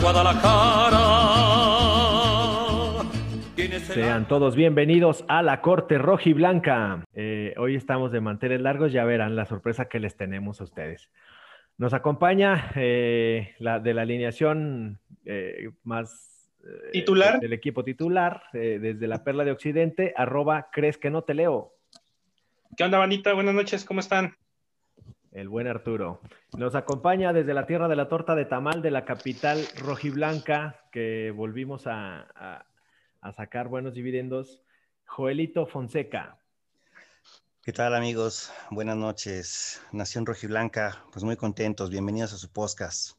Guadalajara. Sean todos bienvenidos a la Corte Rojiblanca. Eh, hoy estamos de manteles largos, ya verán la sorpresa que les tenemos a ustedes. Nos acompaña eh, la, de la alineación eh, más eh, titular del equipo titular, eh, desde la Perla de Occidente, arroba crees que no te leo. ¿Qué onda, bandita? Buenas noches, ¿cómo están? El buen Arturo. Nos acompaña desde la tierra de la torta de tamal de la capital rojiblanca, que volvimos a, a, a sacar buenos dividendos, Joelito Fonseca. ¿Qué tal amigos? Buenas noches. Nación Rojiblanca, pues muy contentos. Bienvenidos a su podcast.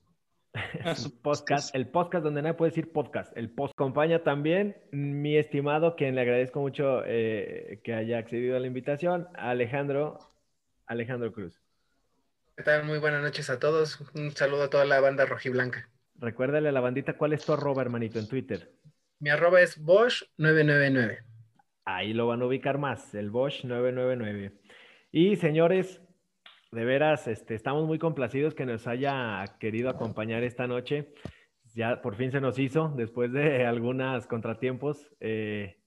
su podcast, el podcast donde nadie puede decir podcast. El post acompaña también mi estimado, quien le agradezco mucho eh, que haya accedido a la invitación, Alejandro, Alejandro Cruz. ¿Qué tal? Muy buenas noches a todos. Un saludo a toda la banda rojiblanca. Recuérdale a la bandita cuál es tu arroba, hermanito, en Twitter. Mi arroba es Bosch999. Ahí lo van a ubicar más, el Bosch 999. Y señores, de veras, este, estamos muy complacidos que nos haya querido acompañar esta noche. Ya por fin se nos hizo, después de algunos contratiempos. Eh,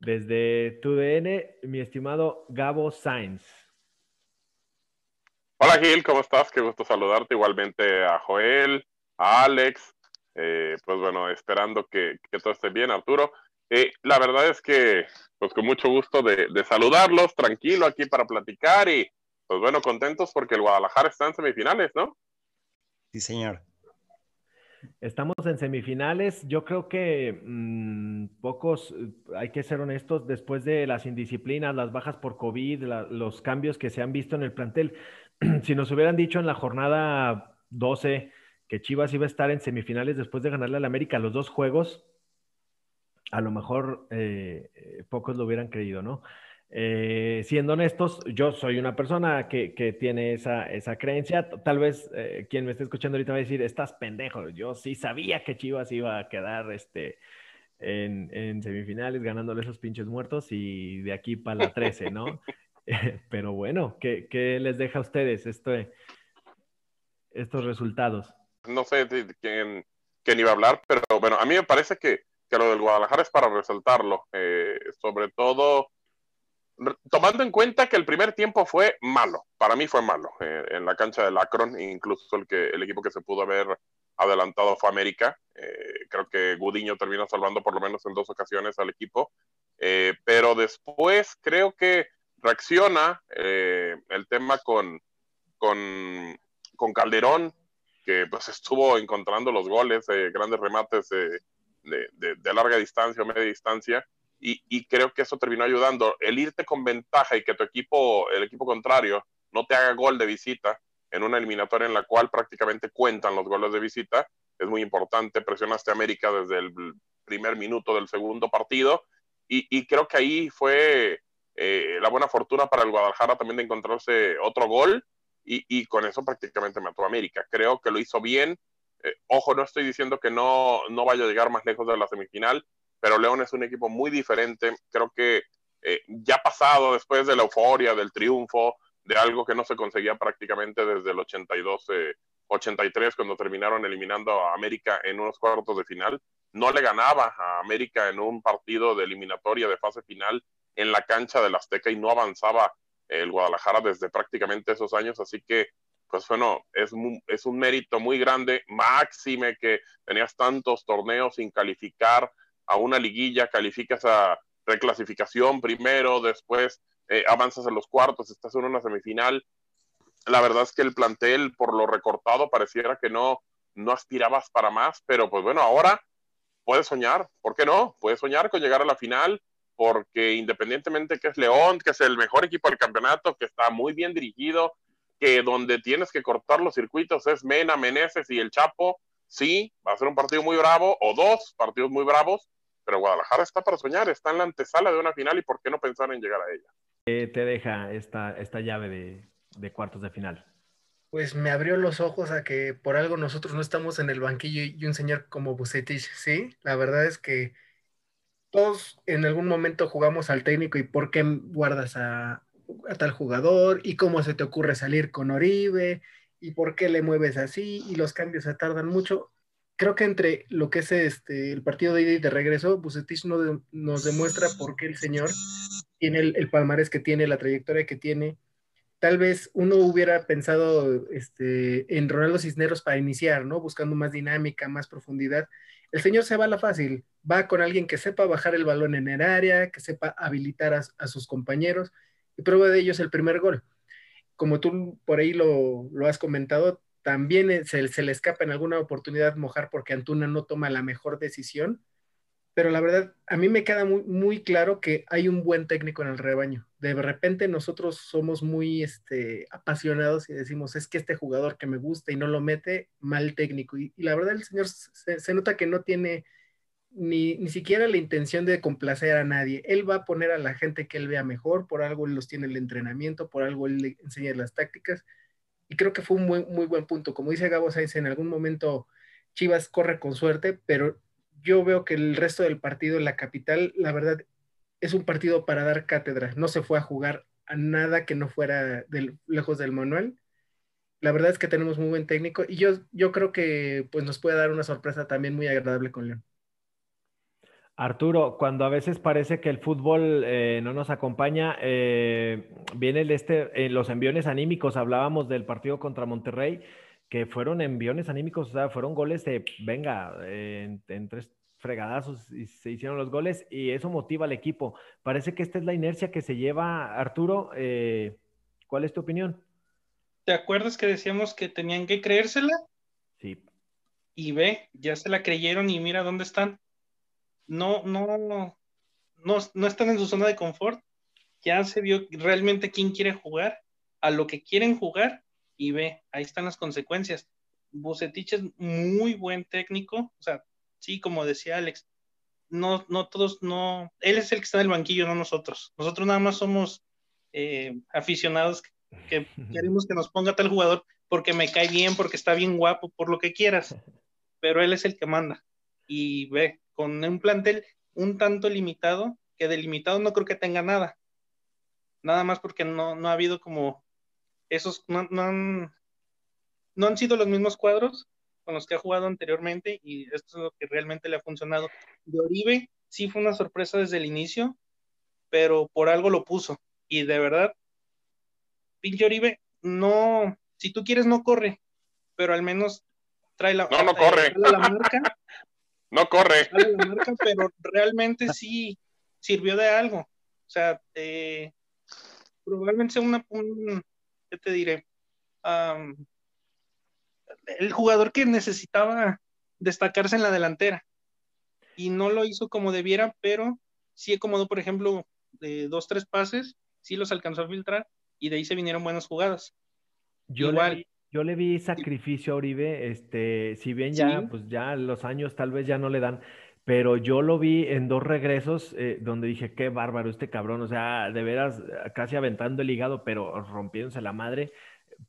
desde TUDN, mi estimado Gabo Sainz. Hola Gil, ¿cómo estás? Qué gusto saludarte. Igualmente a Joel, a Alex. Eh, pues bueno, esperando que, que todo esté bien, Arturo. Eh, la verdad es que, pues con mucho gusto de, de, saludarlos, tranquilo aquí para platicar y, pues bueno, contentos porque el Guadalajara está en semifinales, ¿no? Sí, señor. Estamos en semifinales. Yo creo que mmm, pocos, hay que ser honestos, después de las indisciplinas, las bajas por COVID, la, los cambios que se han visto en el plantel, si nos hubieran dicho en la jornada 12 que Chivas iba a estar en semifinales después de ganarle al América los dos juegos, a lo mejor eh, pocos lo hubieran creído, ¿no? Eh, siendo honestos, yo soy una persona que, que tiene esa, esa, creencia. Tal vez eh, quien me esté escuchando ahorita va a decir, estás pendejo. Yo sí sabía que Chivas iba a quedar este, en, en semifinales ganándole esos pinches muertos y de aquí para la 13, ¿no? Pero bueno, ¿qué, ¿qué, les deja a ustedes esto, estos resultados? No sé quién, quién iba a hablar, pero bueno, a mí me parece que que lo del Guadalajara es para resaltarlo, eh, sobre todo tomando en cuenta que el primer tiempo fue malo, para mí fue malo, eh, en la cancha del Akron, incluso el, que, el equipo que se pudo haber adelantado fue América, eh, creo que Gudiño terminó salvando por lo menos en dos ocasiones al equipo, eh, pero después creo que reacciona el tema con, con, con, Calderón, que pues estuvo encontrando los goles, grandes remates de, de, de, larga distancia o media distancia, y, y, creo que eso terminó ayudando. El irte con ventaja y que tu equipo, el equipo contrario, no te haga gol de visita en una eliminatoria en la cual prácticamente cuentan los goles de visita, es muy importante. Presionaste a América desde el primer minuto del segundo partido, y, y creo que ahí fue eh, la buena fortuna para el Guadalajara también de encontrarse otro gol, y, con eso prácticamente mató a América. Creo que lo hizo bien, eh, ojo, no estoy diciendo que no, no vaya a llegar más lejos de la semifinal, pero León es un equipo muy diferente. Creo que eh, ya pasado después de la euforia, del triunfo, de algo que no se conseguía prácticamente desde el 82, eh, 83, cuando terminaron eliminando a América en unos cuartos de final. No le ganaba a América en un partido de eliminatoria de fase final en la cancha del Azteca y no avanzaba el Guadalajara desde prácticamente esos años. Así que pues bueno, es, es un mérito muy grande, máxime que tenías tantos torneos sin calificar a una liguilla, calificas a reclasificación primero, después eh, avanzas a los cuartos, estás en una semifinal. La verdad es que el plantel, por lo recortado, pareciera que no, no aspirabas para más, pero pues bueno, ahora puedes soñar, ¿por qué no? Puedes soñar con llegar a la final, porque independientemente que es León, que es el mejor equipo del campeonato, que está muy bien dirigido, que donde tienes que cortar los circuitos es Mena, Meneses y el Chapo, sí, va a ser un partido muy bravo, o dos partidos muy bravos, pero Guadalajara está para soñar, está en la antesala de una final y por qué no pensar en llegar a ella. ¿Qué te deja esta, esta llave de, de cuartos de final? Pues me abrió los ojos a que por algo nosotros no estamos en el banquillo y un señor como Bucetich, ¿sí? La verdad es que todos en algún momento jugamos al técnico y ¿por qué guardas a, tal jugador y cómo se te ocurre salir con Oribe y por qué le mueves así y los cambios se tardan mucho. Creo que entre lo que es este, el partido de ida y de regreso, Bucetich no nos demuestra por qué el señor tiene el, palmarés que tiene, la trayectoria que tiene. Tal vez uno hubiera pensado este, en Ronaldo Cisneros para iniciar, ¿no? Buscando más dinámica, más profundidad. El señor se va a la fácil, va con alguien que sepa bajar el balón en el área, que sepa habilitar a, sus compañeros, y prueba de ello es el primer gol. Como tú por ahí lo, lo has comentado, también se, se, le escapa en alguna oportunidad mojar porque Antuna no toma la mejor decisión, pero la verdad, a mí me queda muy, muy claro que hay un buen técnico en el rebaño. De repente nosotros somos muy este, apasionados y decimos, es que este jugador que me gusta y no lo mete, mal técnico. Y, la verdad, el señor se, se, nota que no tiene ni, ni siquiera la intención de complacer a nadie. Él va a poner a la gente que él vea mejor, por algo él los tiene el entrenamiento, por algo él le enseña las tácticas. Y creo que fue un muy, muy buen punto. Como dice Gabo Sainz, en algún momento Chivas corre con suerte, pero yo veo que el resto del partido en la capital, la verdad, es un partido para dar cátedra. No se fue a jugar a nada que no fuera lejos del manual. La verdad es que tenemos muy buen técnico y yo, yo creo que pues, nos puede dar una sorpresa también muy agradable con León. Arturo, cuando a veces parece que el fútbol eh, no nos acompaña, eh, viene el este, eh, los enviones anímicos, hablábamos del partido contra Monterrey, que fueron enviones anímicos, o sea, fueron goles de, venga, en, en, tres fregadazos y se hicieron los goles y eso motiva al equipo. Parece que esta es la inercia que se lleva, Arturo, ¿cuál es tu opinión? ¿Te acuerdas que decíamos que tenían que creérsela? Sí. Y ve, ya se la creyeron y mira dónde están no, no, no, no están en su zona de confort. Ya se vio realmente quién quiere jugar, a lo que quieren jugar, y ve, ahí están las consecuencias. Bucetich es muy buen técnico, o sea, sí, como decía Alex, no, no todos, no, él es el que está en el banquillo, no nosotros. Nosotros nada más somos eh, aficionados que, que queremos que nos ponga tal jugador porque me cae bien, porque está bien guapo, por lo que quieras, pero él es el que manda. Y ve, con un plantel un tanto limitado, que delimitado no creo que tenga nada. Nada más porque no, no ha habido como esos, no, no, han, no han sido los mismos cuadros con los que ha jugado anteriormente y esto es lo que realmente le ha funcionado. De Oribe sí fue una sorpresa desde el inicio, pero por algo lo puso. Y de verdad, pinche Oribe, no, si tú quieres no corre, pero al menos trae la, no, no corre. Trae la marca no corre. Marca, pero realmente sí sirvió de algo. O sea, eh, probablemente sea una, un, ¿qué te diré? Um, el jugador que necesitaba destacarse en la delantera. Y no lo hizo como debiera, pero sí acomodó, por ejemplo, de dos, tres pases, sí los alcanzó a filtrar y de ahí se vinieron buenas jugadas. Yo Igual. Le, yo le vi sacrificio a Oribe, este, si bien ya, sí. pues ya los años tal vez ya no le dan, pero yo lo vi en dos regresos eh, donde dije, qué bárbaro este cabrón, o sea, de veras casi aventando el hígado, pero rompiéndose la madre.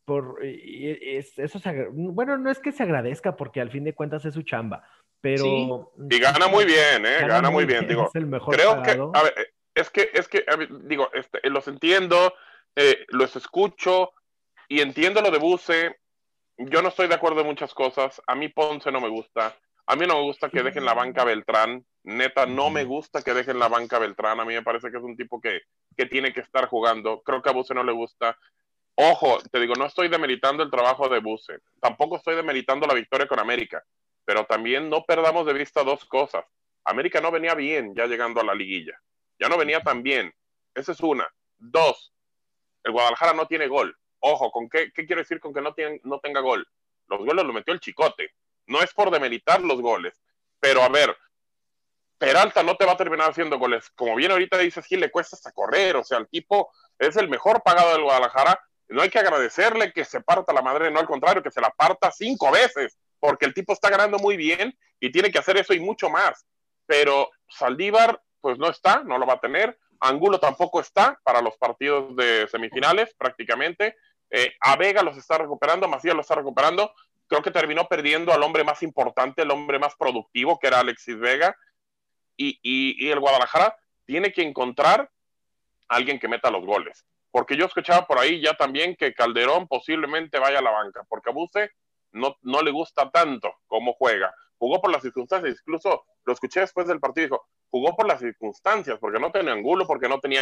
Por, y, es, eso se, bueno, no es que se agradezca porque al fin de cuentas es su chamba, pero... Sí. Y gana muy bien, ¿eh? Gana, gana muy bien, bien. digo. Es el mejor creo pagado. que, a ver, es que, es que, ver, digo, este, los entiendo, eh, los escucho, y entiendo lo de Buse. Yo no estoy de acuerdo en muchas cosas. A mí Ponce no me gusta. A mí no me gusta que dejen la banca Beltrán. Neta, no me gusta que dejen la banca Beltrán. A mí me parece que es un tipo que, que tiene que estar jugando. Creo que a Buse no le gusta. Ojo, te digo, no estoy demeritando el trabajo de Buse. Tampoco estoy demeritando la victoria con América. Pero también no perdamos de vista dos cosas. América no venía bien ya llegando a la liguilla. Ya no venía tan bien. Esa es una. Dos, el Guadalajara no tiene gol. Ojo, ¿con qué, qué quiero decir con que no, tienen, no tenga gol? Los goles los metió el Chicote. No es por demeritar los goles, pero a ver, Peralta no te va a terminar haciendo goles. Como bien ahorita dices, Gil, le cuesta hasta correr. O sea, el tipo es el mejor pagado del Guadalajara. No hay que agradecerle que se parta la madre, no al contrario, que se la parta cinco veces, porque el tipo está ganando muy bien y tiene que hacer eso y mucho más. Pero Saldívar, pues no está, no lo va a tener. Angulo tampoco está para los partidos de semifinales, prácticamente. Eh, a Vega los está recuperando, Macías lo está recuperando. Creo que terminó perdiendo al hombre más importante, el hombre más productivo, que era Alexis Vega. Y, y, y el Guadalajara tiene que encontrar a alguien que meta los goles. porque yo escuchaba por ahí ya también que Calderón posiblemente vaya a la banca, porque a Buse no, no le gusta tanto cómo juega. Jugó por las circunstancias, incluso lo escuché después del partido, dijo, jugó por las circunstancias, porque no tenía Angulo, porque no tenía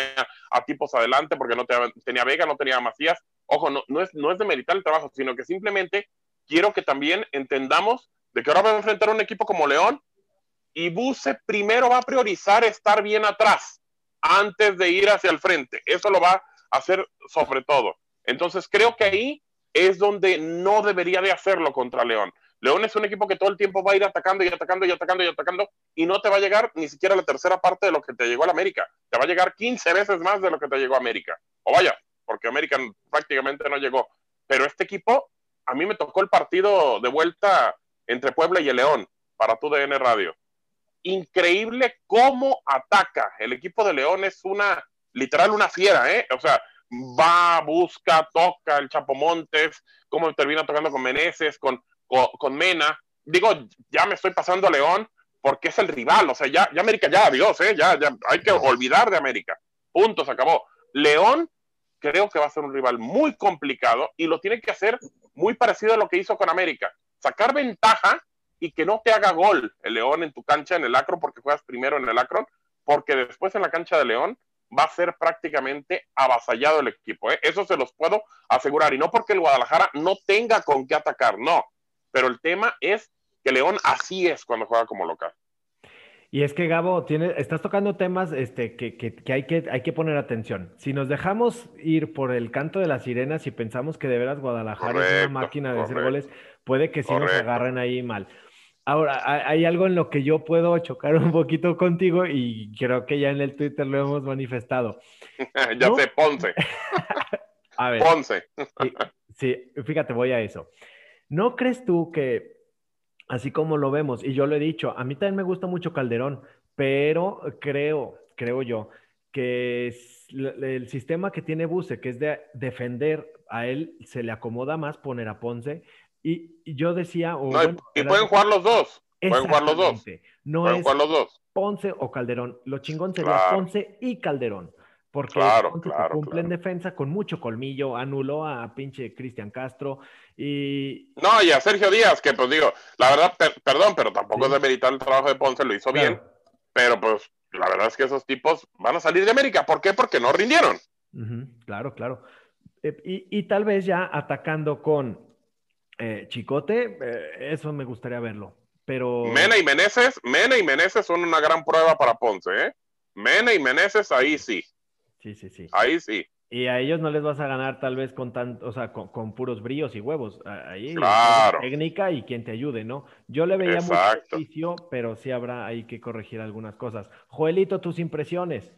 a tipos adelante, porque no tenía, Vega, no tenía Macías. Ojo, no, no, es, no es de meritar el trabajo, sino que simplemente quiero que también entendamos de que ahora va a enfrentar un equipo como León y Buse primero va a priorizar estar bien atrás antes de ir hacia el frente. Eso lo va a hacer sobre todo. Entonces creo que ahí es donde no debería de hacerlo contra León. León es un equipo que todo el tiempo va a ir atacando y atacando y atacando y atacando y no te va a llegar ni siquiera la tercera parte de lo que te llegó a América. Te va a llegar 15 veces más de lo que te llegó a América. O vaya, porque América prácticamente no llegó. Pero este equipo, a mí me tocó el partido de vuelta entre Puebla y el León para tu DN Radio. Increíble cómo ataca. El equipo de León es una, literal, una fiera, ¿eh? O sea, va, busca, toca el Chapo Montes, cómo termina tocando con Meneses, con, con, Mena. Digo, ya me estoy pasando a León porque es el rival, o sea, ya, ya América, ya adiós, ¿eh? ya, ya hay que olvidar de América. Punto, se acabó. León creo que va a ser un rival muy complicado y lo tiene que hacer muy parecido a lo que hizo con América sacar ventaja y que no te haga gol el León en tu cancha en el Acro porque juegas primero en el Acron, porque después en la cancha de León va a ser prácticamente avasallado el equipo. ¿eh? Eso se los puedo asegurar. Y no porque el Guadalajara no tenga con qué atacar, no. Pero el tema es que León así es cuando juega como local. Y es que Gabo, tiene, estás tocando temas este, que, hay que hay que poner atención. Si nos dejamos ir por el canto de las sirenas y pensamos que de veras Guadalajara es una máquina de hacer goles, puede que sí nos agarren ahí mal. Ahora, hay algo en lo que yo puedo chocar un poquito contigo y creo que ya en el Twitter lo hemos manifestado. ya sé, Ponce. a ver. Ponce. sí, fíjate, voy a eso. ¿No crees tú que así como lo vemos, y yo lo he dicho, a mí también me gusta mucho Calderón, pero creo, creo yo, que el sistema que tiene Buse, que es de defender, a él se le acomoda más poner a Ponce. Y, yo decía... y pueden jugar los dos. Pueden jugar los dos. No es jugar los dos. Ponce o Calderón. Lo chingón sería Ponce y Calderón. Porque cumple en defensa con mucho colmillo, anuló a pinche Cristian Castro y... No, y a Sergio Díaz, que pues digo, la verdad, perdón, pero tampoco es de meritar el trabajo de Ponce, lo hizo bien, pero pues la verdad es que esos tipos van a salir de América. ¿Por qué? Porque no rindieron. claro, claro. Eh, y, tal vez ya atacando con eh, Chicote, eh, eso me gustaría verlo. Pero... Mena y Meneses, Mena y Meneses son una gran prueba para Ponce, ¿eh? Mena y Meneses, ahí sí. Sí, sí, sí. Ahí sí. Y a ellos no les vas a ganar tal vez con tanto, o sea, con, puros bríos y huevos. Ahí claro. técnica y quien te ayude, ¿no? Yo le veía Exacto. mucho pero sí habrá ahí que corregir algunas cosas. Joelito, tus impresiones.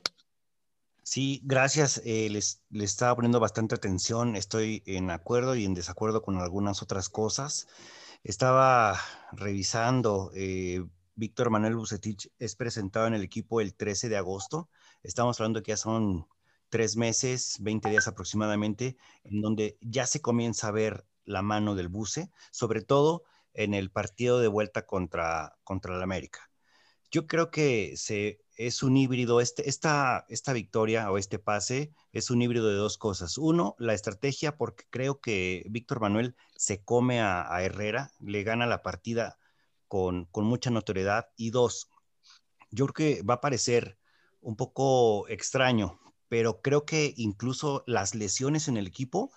Sí, gracias. Eh, les, estaba poniendo bastante atención. Estoy en acuerdo y en desacuerdo con algunas otras cosas. Estaba revisando. Eh, Víctor Manuel Bucetich es presentado en el equipo el 13 de agosto. Estamos hablando que ya son tres meses, 20 días aproximadamente, en donde ya se comienza a ver la mano del buce, sobre todo en el partido de vuelta contra, contra el América. Yo creo que es un híbrido, este, esta, esta victoria o este pase es un híbrido de dos cosas. Uno, la estrategia, porque creo que Víctor Manuel se come a, Herrera, le gana la partida con, con mucha notoriedad. Y dos, yo creo que va a parecer un poco extraño, pero creo que incluso las lesiones en el equipo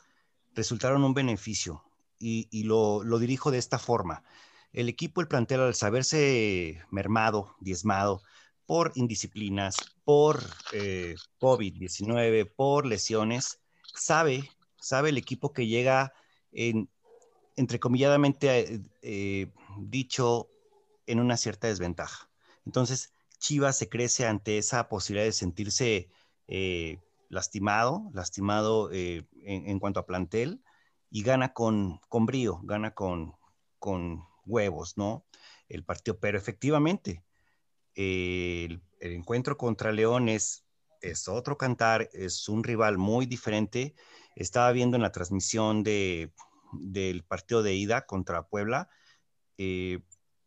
resultaron un beneficio y, lo, dirijo de esta forma. El equipo, el plantel, al saberse mermado, diezmado por indisciplinas, por eh, COVID-19, por lesiones, sabe, sabe el equipo que llega en, entrecomilladamente eh, dicho, en una cierta desventaja. Entonces, Chivas se crece ante esa posibilidad de sentirse eh, lastimado, lastimado eh, en, cuanto a plantel, y gana con, con brío, gana con, con huevos, ¿no? El partido, pero efectivamente, el, encuentro contra León es, otro cantar, es un rival muy diferente. Estaba viendo en la transmisión de, del partido de ida contra Puebla, eh,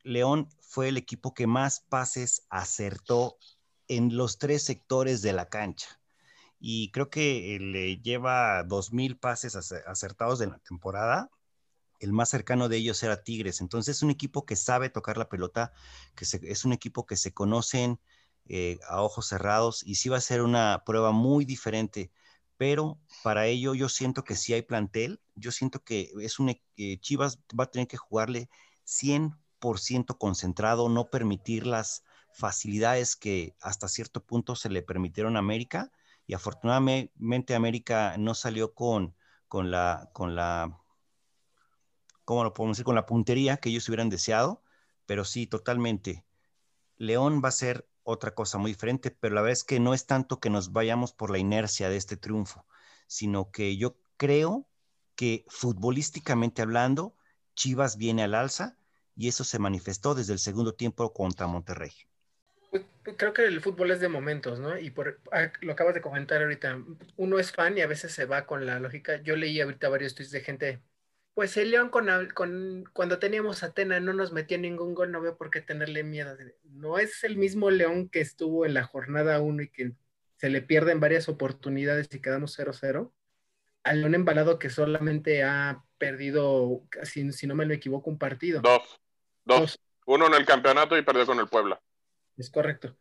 León fue el equipo que más pases acertó en los tres sectores de la cancha. y creo que le lleva 2.000 pases acertados de la temporada. El más cercano de ellos era Tigres. Entonces es un equipo que sabe tocar la pelota, que es un equipo que se conocen eh, a ojos cerrados y sí va a ser una prueba muy diferente. Pero para ello yo siento que si hay plantel, yo siento que es un eh, Chivas va a tener que jugarle 100% concentrado, no permitir las facilidades que hasta cierto punto se le permitieron a América y afortunadamente América no salió con, con la, con la, ¿cómo lo podemos decir? Con la puntería que ellos hubieran deseado, pero sí, totalmente. León va a ser otra cosa muy diferente, pero la verdad es que no es tanto que nos vayamos por la inercia de este triunfo, sino que yo creo que futbolísticamente hablando, Chivas viene al alza y eso se manifestó desde el segundo tiempo contra Monterrey. Creo que el fútbol es de momentos, ¿no? Y por, ah, lo acabas de comentar ahorita, uno es fan y a veces se va con la lógica. Yo leí ahorita varios tweets de gente, pues el León con, con, cuando teníamos Atena no nos metió ningún gol, no veo por qué tenerle miedo. No es el mismo León que estuvo en la jornada 1 y que se le pierden varias oportunidades y quedamos 0-0. Al León embalado que solamente ha perdido, si, si no me lo equivoco, un partido. Dos. Dos. Uno en el campeonato y perdió con el Puebla. Es correcto.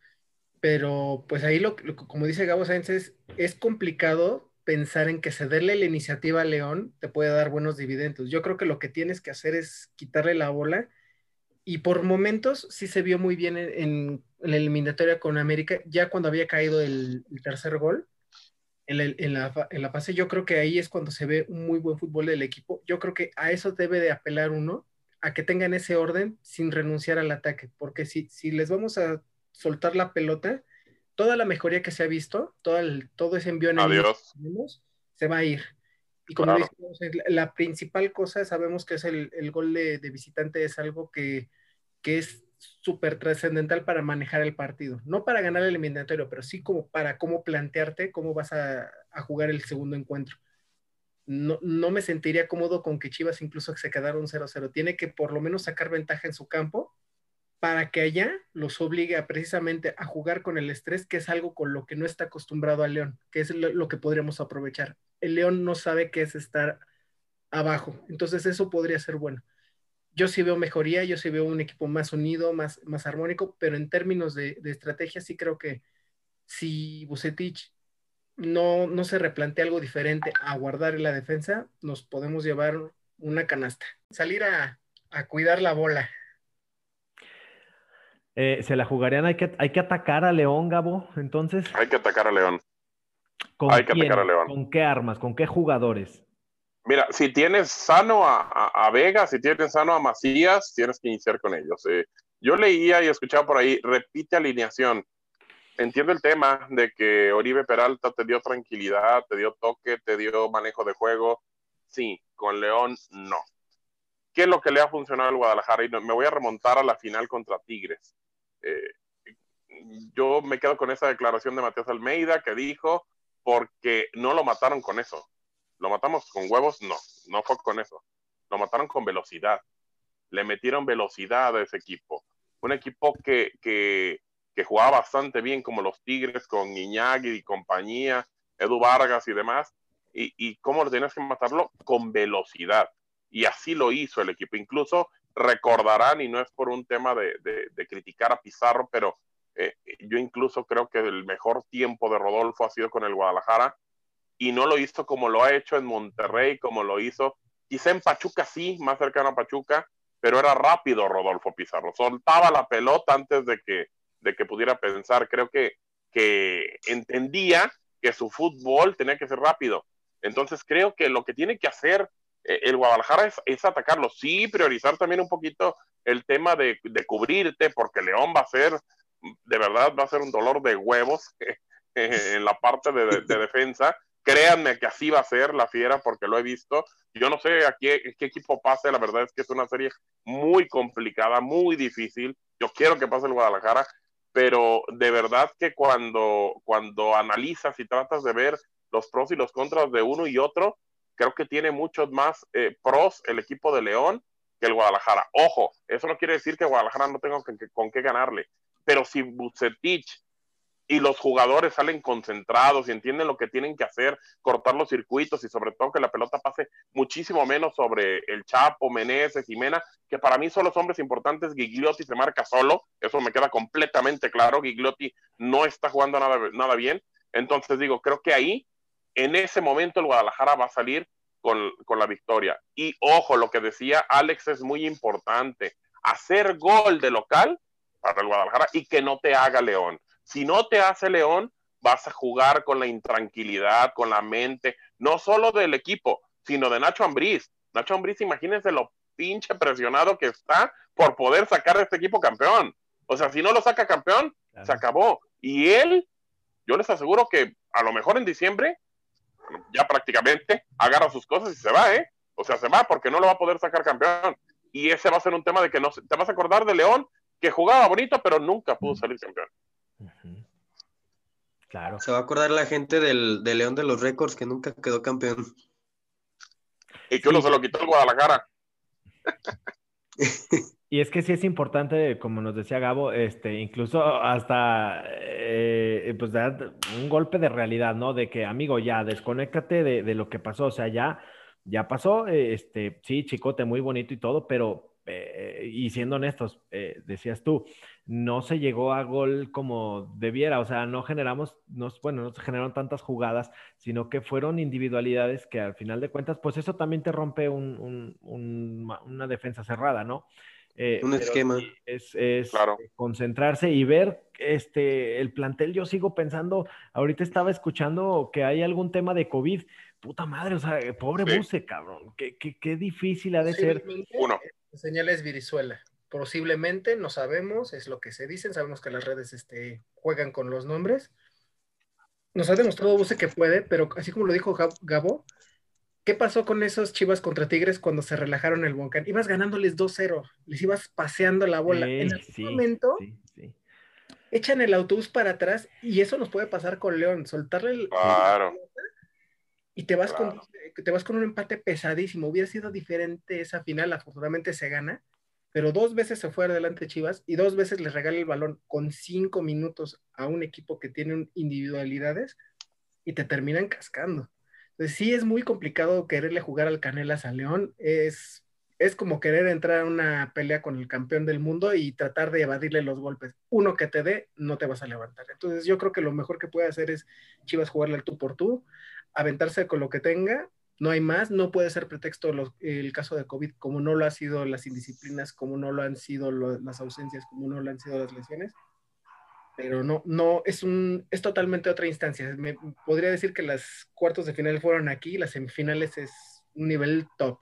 Pero pues ahí, lo, como dice Gabo Sáenz, es, complicado pensar en que cederle la iniciativa a León te puede dar buenos dividendos. Yo creo que lo que tienes que hacer es quitarle la bola y por momentos sí se vio muy bien en, la eliminatoria con América, ya cuando había caído el, tercer gol en la, en la fase, yo creo que ahí es cuando se ve un muy buen fútbol del equipo. Yo creo que a eso debe de apelar uno, a que tengan ese orden sin renunciar al ataque, porque si, si les vamos a soltar la pelota, toda la mejoría que se ha visto, todo, el, todo ese envío en se va a ir. Y como la principal cosa, sabemos que es el, gol de, visitante, es algo que, es súper trascendental para manejar el partido. No para ganar el eliminatorio, pero sí como para cómo plantearte cómo vas a, jugar el segundo encuentro. No, no, me sentiría cómodo con que Chivas incluso se quedara un 0-0. Tiene que por lo menos sacar ventaja en su campo para que allá los obligue a precisamente a jugar con el estrés, que es algo con lo que no está acostumbrado al León, que es lo, que podríamos aprovechar. El León no sabe qué es estar abajo, entonces eso podría ser bueno. Yo sí veo mejoría, yo sí veo un equipo más unido, más, más armónico, pero en términos de, estrategia sí creo que si Bucetich no, no se replantea algo diferente a guardar en la defensa, nos podemos llevar una canasta. Salir a cuidar la bola, eh, se la jugarían, hay que, hay que atacar a León, Gabo, entonces. Hay que atacar a León. ¿Con hay que atacar a León. ¿Con qué armas? ¿Con qué jugadores? Mira, si tienes sano a, Vega, si tienes sano a Macías, tienes que iniciar con ellos. Eh. Yo leía y escuchaba por ahí, repite alineación. Entiendo el tema de que Oribe Peralta te dio tranquilidad, te dio toque, te dio manejo de juego. Sí, con León no. ¿Qué es lo que le ha funcionado al Guadalajara? Y me voy a remontar a la final contra Tigres. Eh, yo me quedo con esa declaración de Matías Almeida que dijo, porque no lo mataron con eso. ¿Lo matamos con huevos? No, no fue con eso. Lo mataron con velocidad. Le metieron velocidad a ese equipo. Un equipo que, que, que jugaba bastante bien como los Tigres con Iñaki y compañía, Edu Vargas y demás. Y, y cómo lo tenías que matarlo con velocidad. Y así lo hizo el equipo. Incluso recordarán, y no es por un tema de, criticar a Pizarro, pero eh, yo incluso creo que el mejor tiempo de Rodolfo ha sido con el Guadalajara y no lo hizo como lo ha hecho en Monterrey, como lo hizo quizá en Pachuca sí, más cercano a Pachuca, pero era rápido Rodolfo Pizarro, soltaba la pelota antes de que, de que pudiera pensar, creo que, que entendía que su fútbol tenía que ser rápido. Entonces creo que lo que tiene que hacer el Guadalajara es, atacarlo. Sí, priorizar también un poquito el tema de, cubrirte, porque León va a ser, de verdad, va a ser un dolor de huevos en la parte de, defensa. Créanme que así va a ser la fiera, porque lo he visto. Yo no sé a qué, qué equipo pase, la verdad es que es una serie muy complicada, muy difícil. Yo quiero que pase el Guadalajara, pero de verdad que cuando, cuando analizas y tratas de ver los pros y los contras de uno y otro, creo que tiene muchos más eh, pros el equipo de León que el Guadalajara. Ojo, eso no quiere decir que Guadalajara no tenga con qué ganarle, pero si Bucetich y los jugadores salen concentrados y entienden lo que tienen que hacer, cortar los circuitos y sobre todo que la pelota pase muchísimo menos sobre el Chapo, Meneses, Jimena, que para mí son los hombres importantes. Gigliotti se marca solo, eso me queda completamente claro. Gigliotti no está jugando nada, nada bien. Entonces digo, creo que ahí, en ese momento, el Guadalajara va a salir con, con la victoria. Y ojo, lo que decía Alex es muy importante. Hacer gol de local para el Guadalajara y que no te haga León si no te hace León, vas a jugar con la intranquilidad, con la mente, no solo del equipo, sino de Nacho Ambriz. Nacho Ambriz, imagínense lo pinche presionado que está por poder sacar a este equipo campeón. O sea, si no lo saca campeón, se acabó. Y él, yo les aseguro que a lo mejor en diciembre, ya prácticamente agarra sus cosas y se va, ¿eh? O sea, se va porque no lo va a poder sacar campeón. Y ese va a ser un tema de que no te vas a acordar de León, que jugaba bonito, pero nunca pudo salir campeón. Claro. Se va a acordar la gente del, León de los Récords que nunca quedó campeón. Y que uno se lo quitó el Guadalajara. Y es que sí es importante, como nos decía Gabo, este, incluso hasta eh, pues dar un golpe de realidad, ¿no? De que, amigo, ya, desconéctate de, lo que pasó. O sea, ya, ya pasó, este, sí, chicote, muy bonito y todo, pero eh, y siendo honestos, eh, decías tú, no se llegó a gol como debiera, o sea, no generamos, no, bueno, no se generaron tantas jugadas, sino que fueron individualidades que al final de cuentas, pues eso también te rompe una defensa cerrada, ¿no? Eh, un esquema. Es, concentrarse y ver este, el plantel. Yo sigo pensando, ahorita estaba escuchando que hay algún tema de COVID. Puta madre, o sea, pobre Buse, cabrón. Qué, qué, difícil ha de ser. Uno señales virizuela. Posiblemente, no sabemos, es lo que se dicen, sabemos que las redes este, juegan con los nombres. Nos ha demostrado Buse que puede, pero así como lo dijo Gabo, ¿qué pasó con esos Chivas contra Tigres cuando se relajaron el Volcán? Ibas ganándoles 2-0, les ibas paseando la bola. en algún momento echan el autobús para atrás y eso nos puede pasar con León, soltarle el... Claro y te vas, con, te vas con un empate pesadísimo. Hubiera sido diferente esa final, afortunadamente se gana, pero dos veces se fue adelante Chivas y dos veces le regala el balón con cinco minutos a un equipo que tiene individualidades y te terminan cascando. Sí es muy complicado quererle jugar al Canelas a León, es, es como querer entrar a una pelea con el campeón del mundo y tratar de evadirle los golpes. Uno que te dé, no te vas a levantar. Entonces yo creo que lo mejor que puede hacer es Chivas jugarle al tú por tú, aventarse con lo que tenga, no hay más, no puede ser pretexto el caso de COVID, como no lo ha sido las indisciplinas, como no lo han sido las ausencias, como no lo han sido las lesiones. Pero no, no, es un, es totalmente otra instancia. Me, podría decir que las cuartos de final fueron aquí, las semifinales es un nivel top.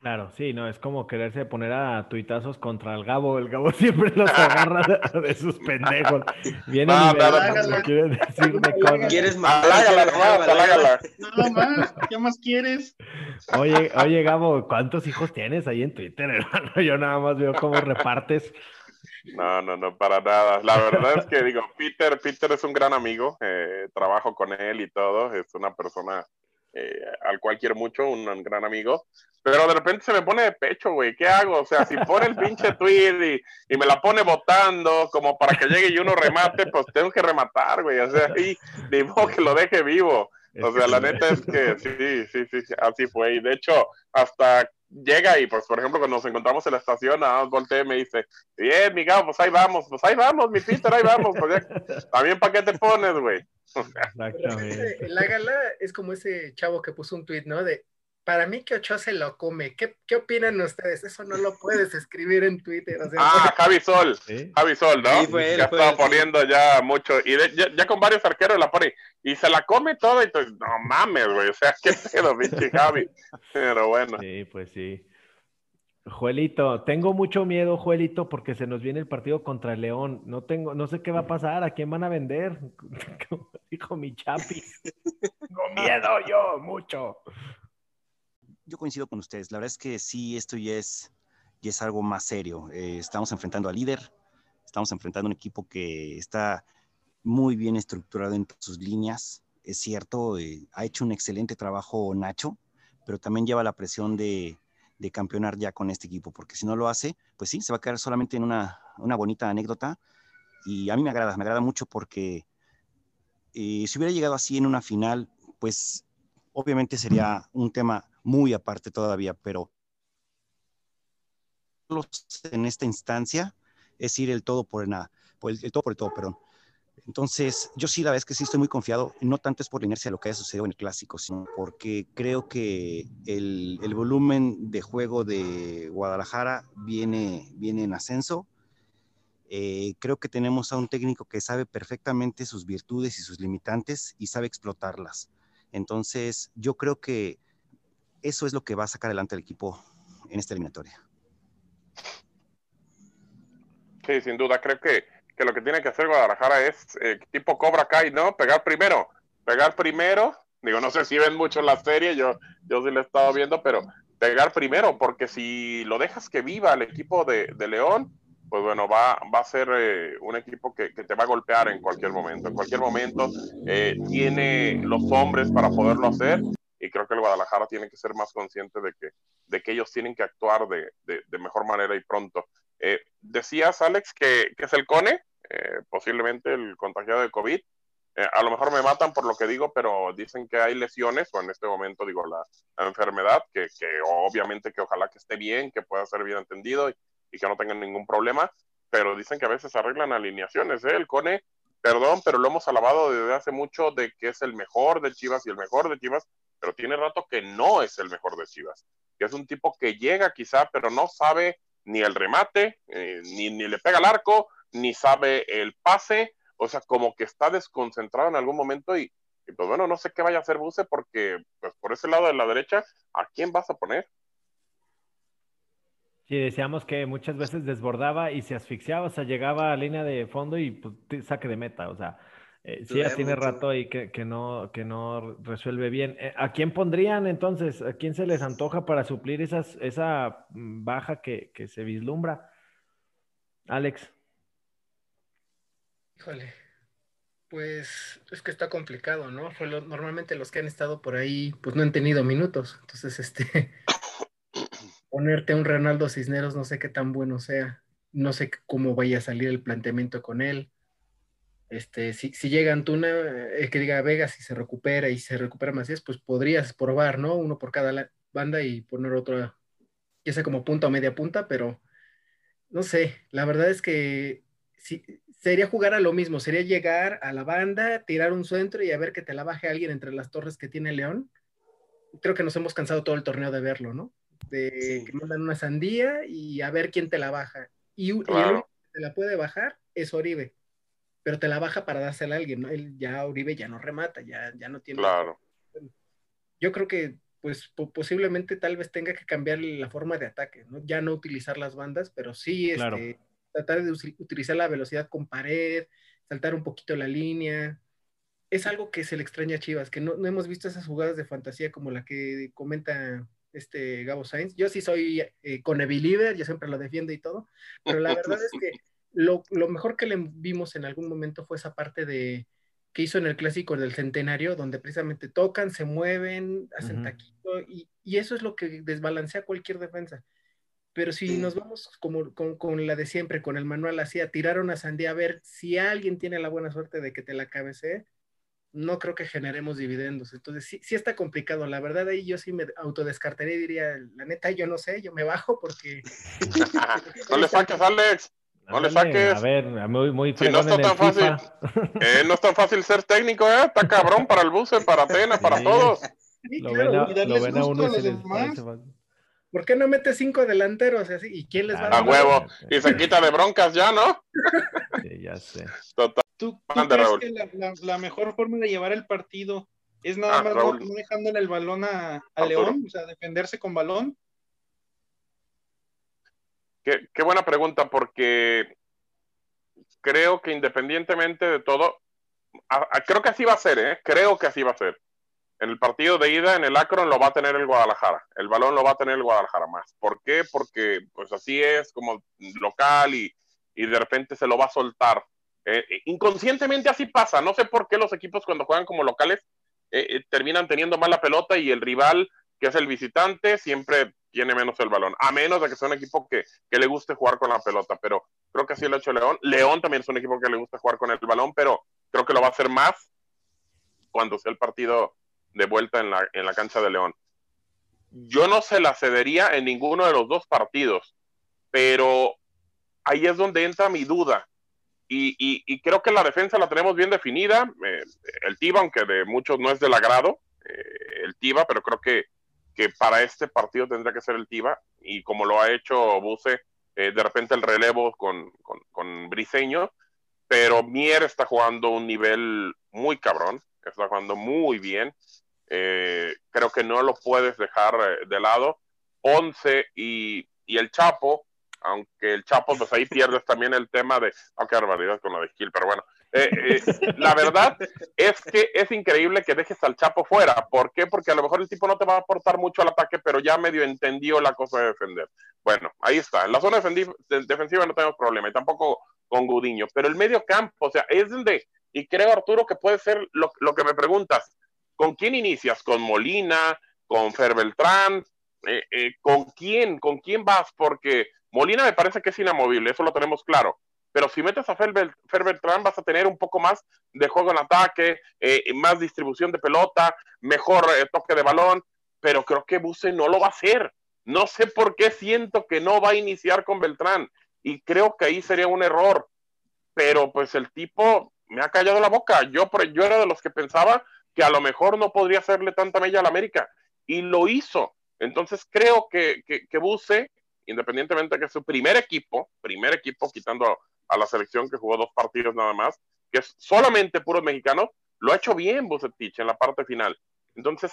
Claro, sí, no, es como quererse poner a tuitazos contra el Gabo. El Gabo siempre los agarra de, sus pendejos. Viene no, no, quieren decirme cosas. ¿Quieres más? No más, ¿qué más quieres? Oye, oye, Gabo, ¿cuántos hijos tienes ahí en Twitter, hermano? Yo nada más veo cómo repartes. No, no, no, para nada. La verdad es que digo, Peter, Peter es un gran amigo, eh, trabajo con él y todo, es una persona eh, al cual quiero mucho, un, gran amigo, pero de repente se me pone de pecho, güey, ¿qué hago? O sea, si pone el pinche tweet y, me la pone votando como para que llegue y uno remate, pues tengo que rematar, güey, o sea, y digo que lo deje vivo. O sea, la neta es que sí, sí, sí, así fue. Y de hecho, hasta llega y, pues, por ejemplo, cuando nos encontramos en la estación, nada más volteé y me dice, bien, mi pues ahí vamos, pues ahí vamos, mi Peter, ahí vamos. Pues, también, ¿para qué te pones, güey? Exactamente. La gala es como ese chavo que puso un tweet, ¿no? De para mí que Ochoa se lo come. ¿Qué, ¿Qué, opinan ustedes? Eso no lo puedes escribir en Twitter. ah, Javi Sol. Javi Sol, ¿no? Sí, ya estaba poniendo ya mucho. Y ya, con varios arqueros la pone. Y se la come toda. Y no mames, güey. O sea, qué pedo, pinche Javi. Pero bueno. Sí, pues sí. Juelito, tengo mucho miedo, Juelito, porque se nos viene el partido contra el León. No tengo, no sé qué va a pasar, a quién van a vender. dijo mi chapi. tengo miedo yo, mucho. Yo coincido con ustedes. La verdad es que sí, esto ya es, ya es algo más serio. Eh, estamos enfrentando al líder, estamos enfrentando un equipo que está muy bien estructurado en sus líneas. Es cierto, eh, ha hecho un excelente trabajo Nacho, pero también lleva la presión de de campeonar ya con este equipo, porque si no lo hace, pues sí, se va a quedar solamente en una, bonita anécdota, y a mí me agrada, me agrada mucho porque eh, si hubiera llegado así en una final, pues obviamente sería un tema muy aparte todavía, pero en esta instancia es ir el todo por nada, por el, todo por el todo, perdón. Entonces, yo sí, la verdad es que sí estoy muy confiado, no tanto es por la inercia de lo que haya sucedido en el clásico, sino porque creo que el, el volumen de juego de Guadalajara viene, viene en ascenso. Eh, creo que tenemos a un técnico que sabe perfectamente sus virtudes y sus limitantes y sabe explotarlas. Entonces, yo creo que eso es lo que va a sacar adelante el equipo en esta eliminatoria. Sí, sin duda, creo que, que lo que tiene que hacer Guadalajara es eh, tipo Cobra Kai, ¿no? Pegar primero, pegar primero. Digo, no sé si ven mucho la serie, yo, yo sí la he estado viendo, pero pegar primero, porque si lo dejas que viva el equipo de, de León, pues bueno, va, va a ser eh, un equipo que, que, te va a golpear en cualquier momento. En cualquier momento eh, tiene los hombres para poderlo hacer y creo que el Guadalajara tiene que ser más consciente de que, de que ellos tienen que actuar de, de, mejor manera y pronto. Eh, decías, Alex, que, que, es el CONE, posiblemente el contagiado de COVID. A lo mejor me matan por lo que digo, pero dicen que hay lesiones, o en este momento digo la, enfermedad, que, que, obviamente que ojalá que esté bien, que pueda ser bien entendido y que no tengan ningún problema, pero dicen que a veces arreglan alineaciones, ¿eh? El CONE, perdón, pero lo hemos alabado desde hace mucho de que es el mejor de Chivas y el mejor de Chivas, pero tiene rato que no es el mejor de Chivas, que es un tipo que llega quizá, pero no sabe ni el remate, eh, ni, ni, le pega al arco, ni sabe el pase, o sea, como que está desconcentrado en algún momento y, y, pues bueno, no sé qué vaya a hacer Buse porque pues por ese lado de la derecha, ¿a quién vas a poner? Sí, decíamos que muchas veces desbordaba y se asfixiaba, o sea, llegaba a línea de fondo y pues, saque de meta, o sea, eh, sí, ya tiene mucho. rato ahí que, que, no, que no resuelve bien. Eh, ¿A quién pondrían entonces? ¿A quién se les antoja para suplir esas, esa mm, baja que, que se vislumbra? Alex. Híjole, pues es que está complicado, ¿no? Normalmente los que han estado por ahí, pues no han tenido minutos. Entonces, este, ponerte un Ronaldo Cisneros, no sé qué tan bueno sea. No sé cómo vaya a salir el planteamiento con él este, si, si llega Antuna, eh, que diga Vegas y se recupera y se recupera Macías, pues podrías probar, ¿no? Uno por cada banda y poner otro, ya sea como punta o media punta, pero no sé, la verdad es que si, sería jugar a lo mismo, sería llegar a la banda, tirar un centro y a ver que te la baje alguien entre las torres que tiene León. Creo que nos hemos cansado todo el torneo de verlo, ¿no? De sí. que mandan una sandía y a ver quién te la baja. Y, claro. y el único que te la puede bajar es Oribe pero te la baja para dársela a alguien, ¿no? Él ya Uribe ya no remata, ya, ya no tiene. Claro. Yo creo que, pues, posiblemente tal vez tenga que cambiar la forma de ataque, ¿no? Ya no utilizar las bandas, pero sí claro. este, tratar de utilizar la velocidad con pared, saltar un poquito la línea. Es algo que se le extraña a Chivas, que no, no hemos visto esas jugadas de fantasía como la que comenta este Gabo Sainz. Yo sí soy eh, con believer, yo siempre lo defiendo y todo, pero la verdad es que lo, lo, mejor que le vimos en algún momento fue esa parte de que hizo en el clásico del centenario, donde precisamente tocan, se mueven, hacen uh -huh. taquito, y, y, eso es lo que desbalancea cualquier defensa. Pero si nos vamos como, con, con, la de siempre, con el manual así, a tirar una sandía a ver si alguien tiene la buena suerte de que te la cabecee, no creo que generemos dividendos. Entonces, sí, sí, está complicado. La verdad, ahí yo sí me autodescartaría y diría, la neta, yo no sé, yo me bajo porque... no le saques, Alex. No le saques. A ver, muy, muy si no está tan fácil. Eh, no es tan fácil ser técnico, ¿eh? Está cabrón para el buce, para Atena, para sí. todos. Sí, lo, claro. ven a, lo ven a uno y se les ¿Por qué no mete cinco delanteros así? ¿Y quién les va a A huevo. Y se quita de broncas ya, ¿no? Sí, ya sé. Total. ¿Tú, tú crees Raúl. que la, la, la, mejor forma de llevar el partido es nada ah, más no, no, dejándole el balón a, a León? O sea, defenderse con balón. Qué, qué, buena pregunta, porque creo que independientemente de todo, a, a, creo que así va a ser, ¿eh? creo que así va a ser. En el partido de ida, en el Akron, lo va a tener el Guadalajara. El balón lo va a tener el Guadalajara más. ¿Por qué? Porque pues así es, como local y, y de repente se lo va a soltar. Eh, inconscientemente así pasa. No sé por qué los equipos cuando juegan como locales eh, eh terminan teniendo mala pelota y el rival, que es el visitante, siempre tiene menos el balón, a menos de que sea un equipo que, que le guste jugar con la pelota, pero creo que así lo ha hecho León. León también es un equipo que le gusta jugar con el balón, pero creo que lo va a hacer más cuando sea el partido de vuelta en la, en la cancha de León. Yo no se la cedería en ninguno de los dos partidos, pero ahí es donde entra mi duda. Y, creo que la defensa la tenemos bien definida. Eh, el Tiva, aunque de muchos no es del agrado, eh, el Tiva, pero creo que, para este partido tendría que ser el Tiva. Y como lo ha hecho Buse, eh, de repente el relevo con, con, Briseño, pero Mier está jugando un nivel muy cabrón, está jugando muy bien. Eh, creo que no lo puedes dejar de lado. Once y, y, el Chapo, aunque el Chapo, pues ahí pierdes también el tema de, aunque oh, barbaridad con la de Skill, pero bueno, eh, eh, la verdad es que es increíble que dejes al Chapo fuera. ¿Por qué? Porque a lo mejor el tipo no te va a aportar mucho al ataque, pero ya medio entendió la cosa de defender. Bueno, ahí está. En la zona defensiva no tenemos problema y tampoco con Gudiño, pero el medio campo, o sea, es donde, y creo Arturo que puede ser lo, lo que me preguntas, ¿con quién inicias? ¿Con Molina? ¿Con Fer Beltrán? Eh, eh, ¿Con quién? ¿Con quién vas? Porque Molina me parece que es inamovible, eso lo tenemos claro pero si metes a Fer, Fer Beltrán vas a tener un poco más de juego en ataque, eh, más distribución de pelota, mejor eh, toque de balón, pero creo que Buse no lo va a hacer. No sé por qué siento que no va a iniciar con Beltrán y creo que ahí sería un error, pero pues el tipo me ha callado la boca. Yo, yo era de los que pensaba que a lo mejor no podría hacerle tanta mella al América y lo hizo. Entonces creo que, que, que Buse, independientemente de que su primer equipo, primer equipo quitando a la selección que jugó dos partidos nada más, que es solamente puros mexicanos, lo ha hecho bien Bucetich en la parte final. Entonces,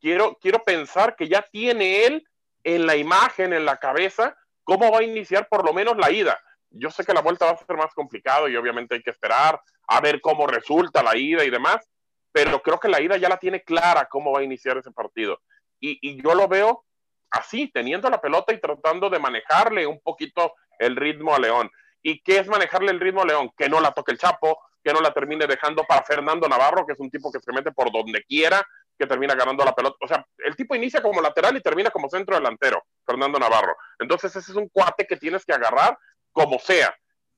quiero, quiero pensar que ya tiene él en la imagen, en la cabeza, cómo va a iniciar por lo menos la ida. Yo sé que la vuelta va a ser más complicado y obviamente hay que esperar a ver cómo resulta la ida y demás, pero creo que la ida ya la tiene clara cómo va a iniciar ese partido. Y yo lo veo así, teniendo la pelota y tratando de manejarle un poquito el ritmo a León. ¿Y qué es manejarle el ritmo a León? Que no la toque el Chapo, que no la termine dejando para Fernando Navarro, que es un tipo que se mete por donde quiera, que termina ganando la pelota. O sea, el tipo inicia como lateral y termina como centro delantero, Fernando Navarro. Entonces ese es un cuate que tienes que agarrar como sea.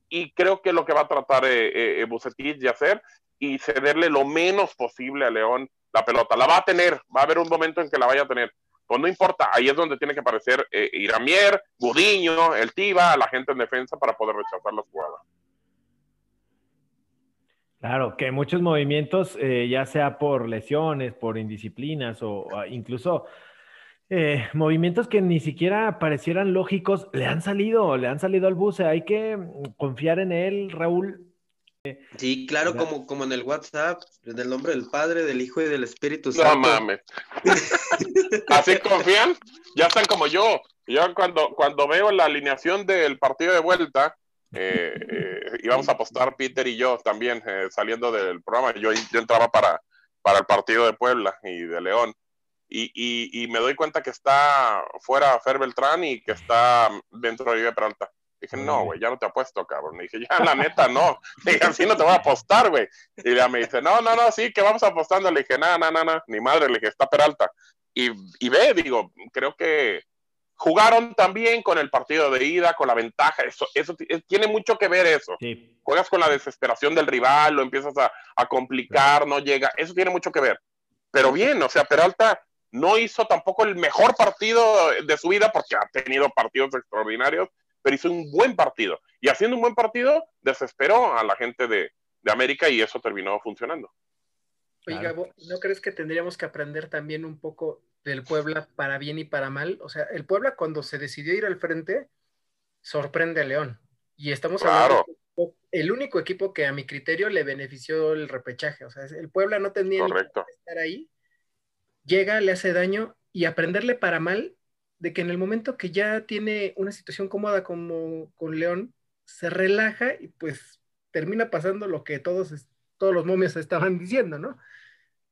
Y creo que lo que va a tratar eh, eh, Bucetich de hacer y cederle lo menos posible a León la pelota. La va a tener, va a haber un momento en que la vaya a tener pues no importa, ahí es donde tiene que aparecer eh, Iramier, Gudiño, el Tiba, la gente en defensa para poder rechazar las jugadas. Claro, que muchos movimientos, eh, ya sea por lesiones, por indisciplinas o incluso eh, movimientos que ni siquiera parecieran lógicos, le han salido, le han salido al buce. Hay que confiar en él, Raúl. Sí, claro, como, como en el WhatsApp, en el nombre del Padre, del Hijo y del Espíritu Santo. No mames. ¿Así confían? Ya están como yo. Yo cuando, cuando veo la alineación del partido de vuelta, eh, eh, íbamos a apostar Peter y yo también eh, saliendo del programa. Yo, yo entraba para, para el partido de Puebla y de León. Y, y, y me doy cuenta que está fuera Fer Beltrán y que está dentro de Peralta. Dije, no, güey, ya no te apuesto, cabrón. Le dije, ya, la neta, no. Le dije, así no te voy a apostar, güey. Y ya me dice, no, no, no, sí, que vamos apostando. Le dije, no, no, no, no, ni madre, le dije, está Peralta. Y, y ve, digo, creo que jugaron también con el partido de ida, con la ventaja. Eso, eso tiene mucho que ver eso. Sí. Juegas con la desesperación del rival, lo empiezas a, a complicar, no llega. Eso tiene mucho que ver. Pero bien, o sea, Peralta no hizo tampoco el mejor partido de su vida porque ha tenido partidos extraordinarios pero hizo un buen partido. Y haciendo un buen partido, desesperó a la gente de, de América y eso terminó funcionando. Oye, Gabo, ¿no crees que tendríamos que aprender también un poco del Puebla para bien y para mal? O sea, el Puebla cuando se decidió ir al frente, sorprende a León. Y estamos claro. hablando de el único equipo que a mi criterio le benefició el repechaje. O sea, el Puebla no tenía Correcto. que estar ahí. Llega, le hace daño y aprenderle para mal de que en el momento que ya tiene una situación cómoda como con León, se relaja y pues termina pasando lo que todos, todos los momios estaban diciendo, ¿no?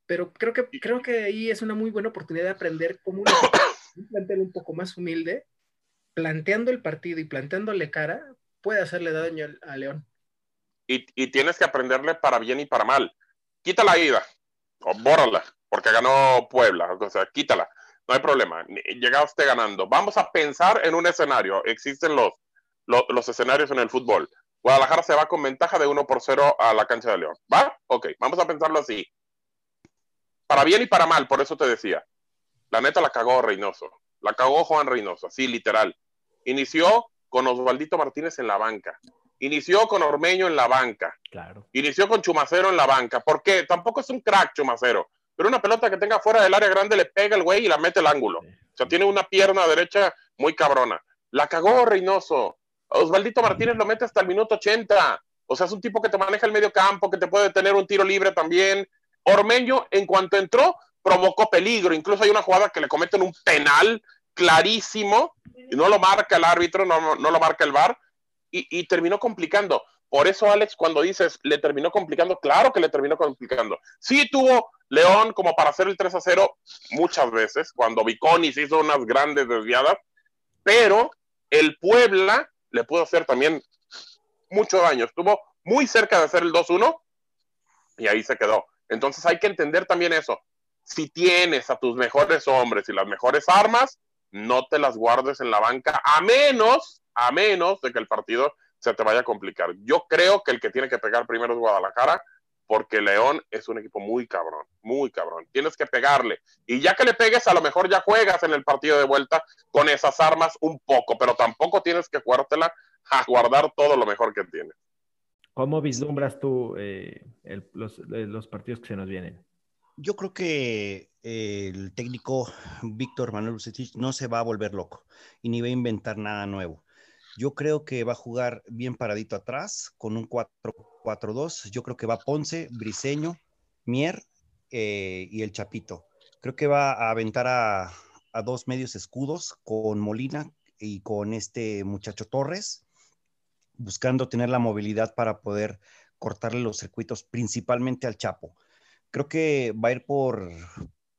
Pero creo que, creo que ahí es una muy buena oportunidad de aprender cómo un plantel un poco más humilde, planteando el partido y planteándole cara, puede hacerle daño a, a León. Y, y, tienes que aprenderle para bien y para mal. Quita la ida, o bórrala, porque ganó Puebla, o sea, quítala no hay problema. Llega usted ganando. Vamos a pensar en un escenario. Existen los, los, los, escenarios en el fútbol. Guadalajara se va con ventaja de 1 por 0 a la cancha de León. ¿Va? Ok, vamos a pensarlo así. Para bien y para mal, por eso te decía. La neta la cagó Reynoso. La cagó Juan Reynoso, así literal. Inició con Osvaldito Martínez en la banca. Inició con Ormeño en la banca. Claro. Inició con Chumacero en la banca. ¿Por qué? Tampoco es un crack Chumacero. Pero una pelota que tenga fuera del área grande le pega el güey y la mete el ángulo. O sea, tiene una pierna derecha muy cabrona. La cagó Reynoso. Osvaldito Martínez lo mete hasta el minuto 80. O sea, es un tipo que te maneja el medio campo, que te puede tener un tiro libre también. Ormeño, en cuanto entró, provocó peligro. Incluso hay una jugada que le cometen un penal clarísimo y no lo marca el árbitro, no, no lo marca el VAR y, y, terminó complicando. Por eso, Alex, cuando dices le terminó complicando, claro que le terminó complicando. Sí tuvo León como para hacer el 3 a 0 muchas veces, cuando Viconis hizo unas grandes desviadas, pero el Puebla le pudo hacer también mucho daño. Estuvo muy cerca de hacer el 2-1 y ahí se quedó. Entonces hay que entender también eso. Si tienes a tus mejores hombres y las mejores armas, no te las guardes en la banca, a menos, a menos de que el partido se te vaya a complicar. Yo creo que el que tiene que pegar primero es Guadalajara, porque León es un equipo muy cabrón, muy cabrón. Tienes que pegarle. Y ya que le pegues, a lo mejor ya juegas en el partido de vuelta con esas armas un poco, pero tampoco tienes que jugártela a guardar todo lo mejor que tienes. ¿Cómo vislumbras tú eh, el, los, los partidos que se nos vienen? Yo creo que eh, el técnico Víctor Manuel Bucetich no se va a volver loco y ni va a inventar nada nuevo. Yo creo que va a jugar bien paradito atrás con un 4-4-2. Yo creo que va Ponce, Briseño, Mier eh, y el Chapito. Creo que va a aventar a, a, dos medios escudos con Molina y con este muchacho Torres, buscando tener la movilidad para poder cortarle los circuitos, principalmente al Chapo creo que va a ir por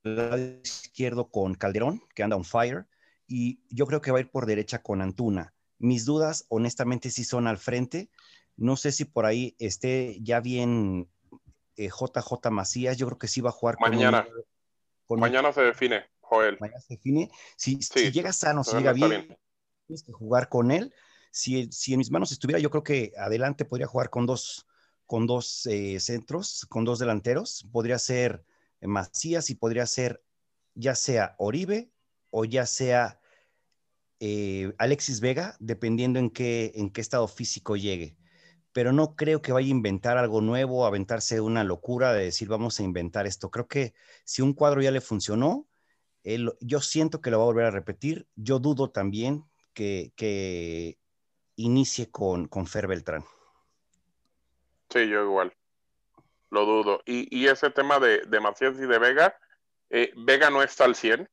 el lado izquierdo con Calderón, que anda on fire, y yo creo que va a ir por derecha con Antuna. Mis dudas, honestamente, sí son al frente. No sé si por ahí esté ya bien eh, JJ Macías. Yo creo que sí va a jugar mañana. con. Con mañana se define, Joel. Mañana se define. Si, sí, si llega sano, si llega bien, bien, tienes que jugar con él. Si, si en mis manos estuviera, yo creo que adelante podría jugar con dos, con dos eh, centros, con dos delanteros. Podría ser Macías y podría ser ya sea Oribe o ya sea eh, Alexis Vega, dependiendo en qué, en qué estado físico llegue. Pero no creo que vaya a inventar algo nuevo, aventarse una locura de decir vamos a inventar esto. Creo que si un cuadro ya le funcionó, yo siento que lo va a volver a repetir. Yo dudo también que, que inicie con, con Fer Beltrán. Sí, yo igual. Lo dudo. Y, y ese tema de, de, Macías y de Vega, eh, Vega no está al 100.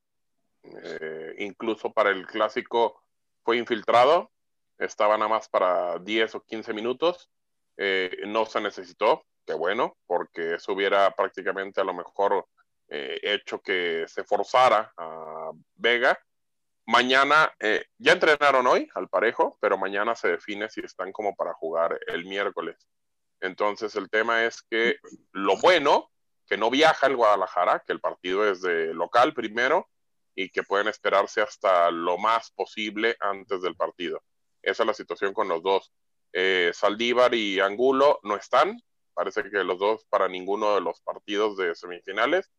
Eh, incluso para el clásico fue infiltrado. Estaba nada más para 10 o 15 minutos. Eh, no se necesitó. Qué bueno, porque eso hubiera prácticamente a lo mejor eh, hecho que se forzara a Vega. Mañana, ya entrenaron hoy al parejo, pero mañana se define si están como para jugar el miércoles. Entonces el tema es que lo bueno, que no viaja el Guadalajara, que el partido es de local primero y que pueden esperarse hasta lo más posible antes del partido. Esa es la situación con los dos. Eh, Saldívar y Angulo no están, parece que los dos para ninguno de los partidos de semifinales.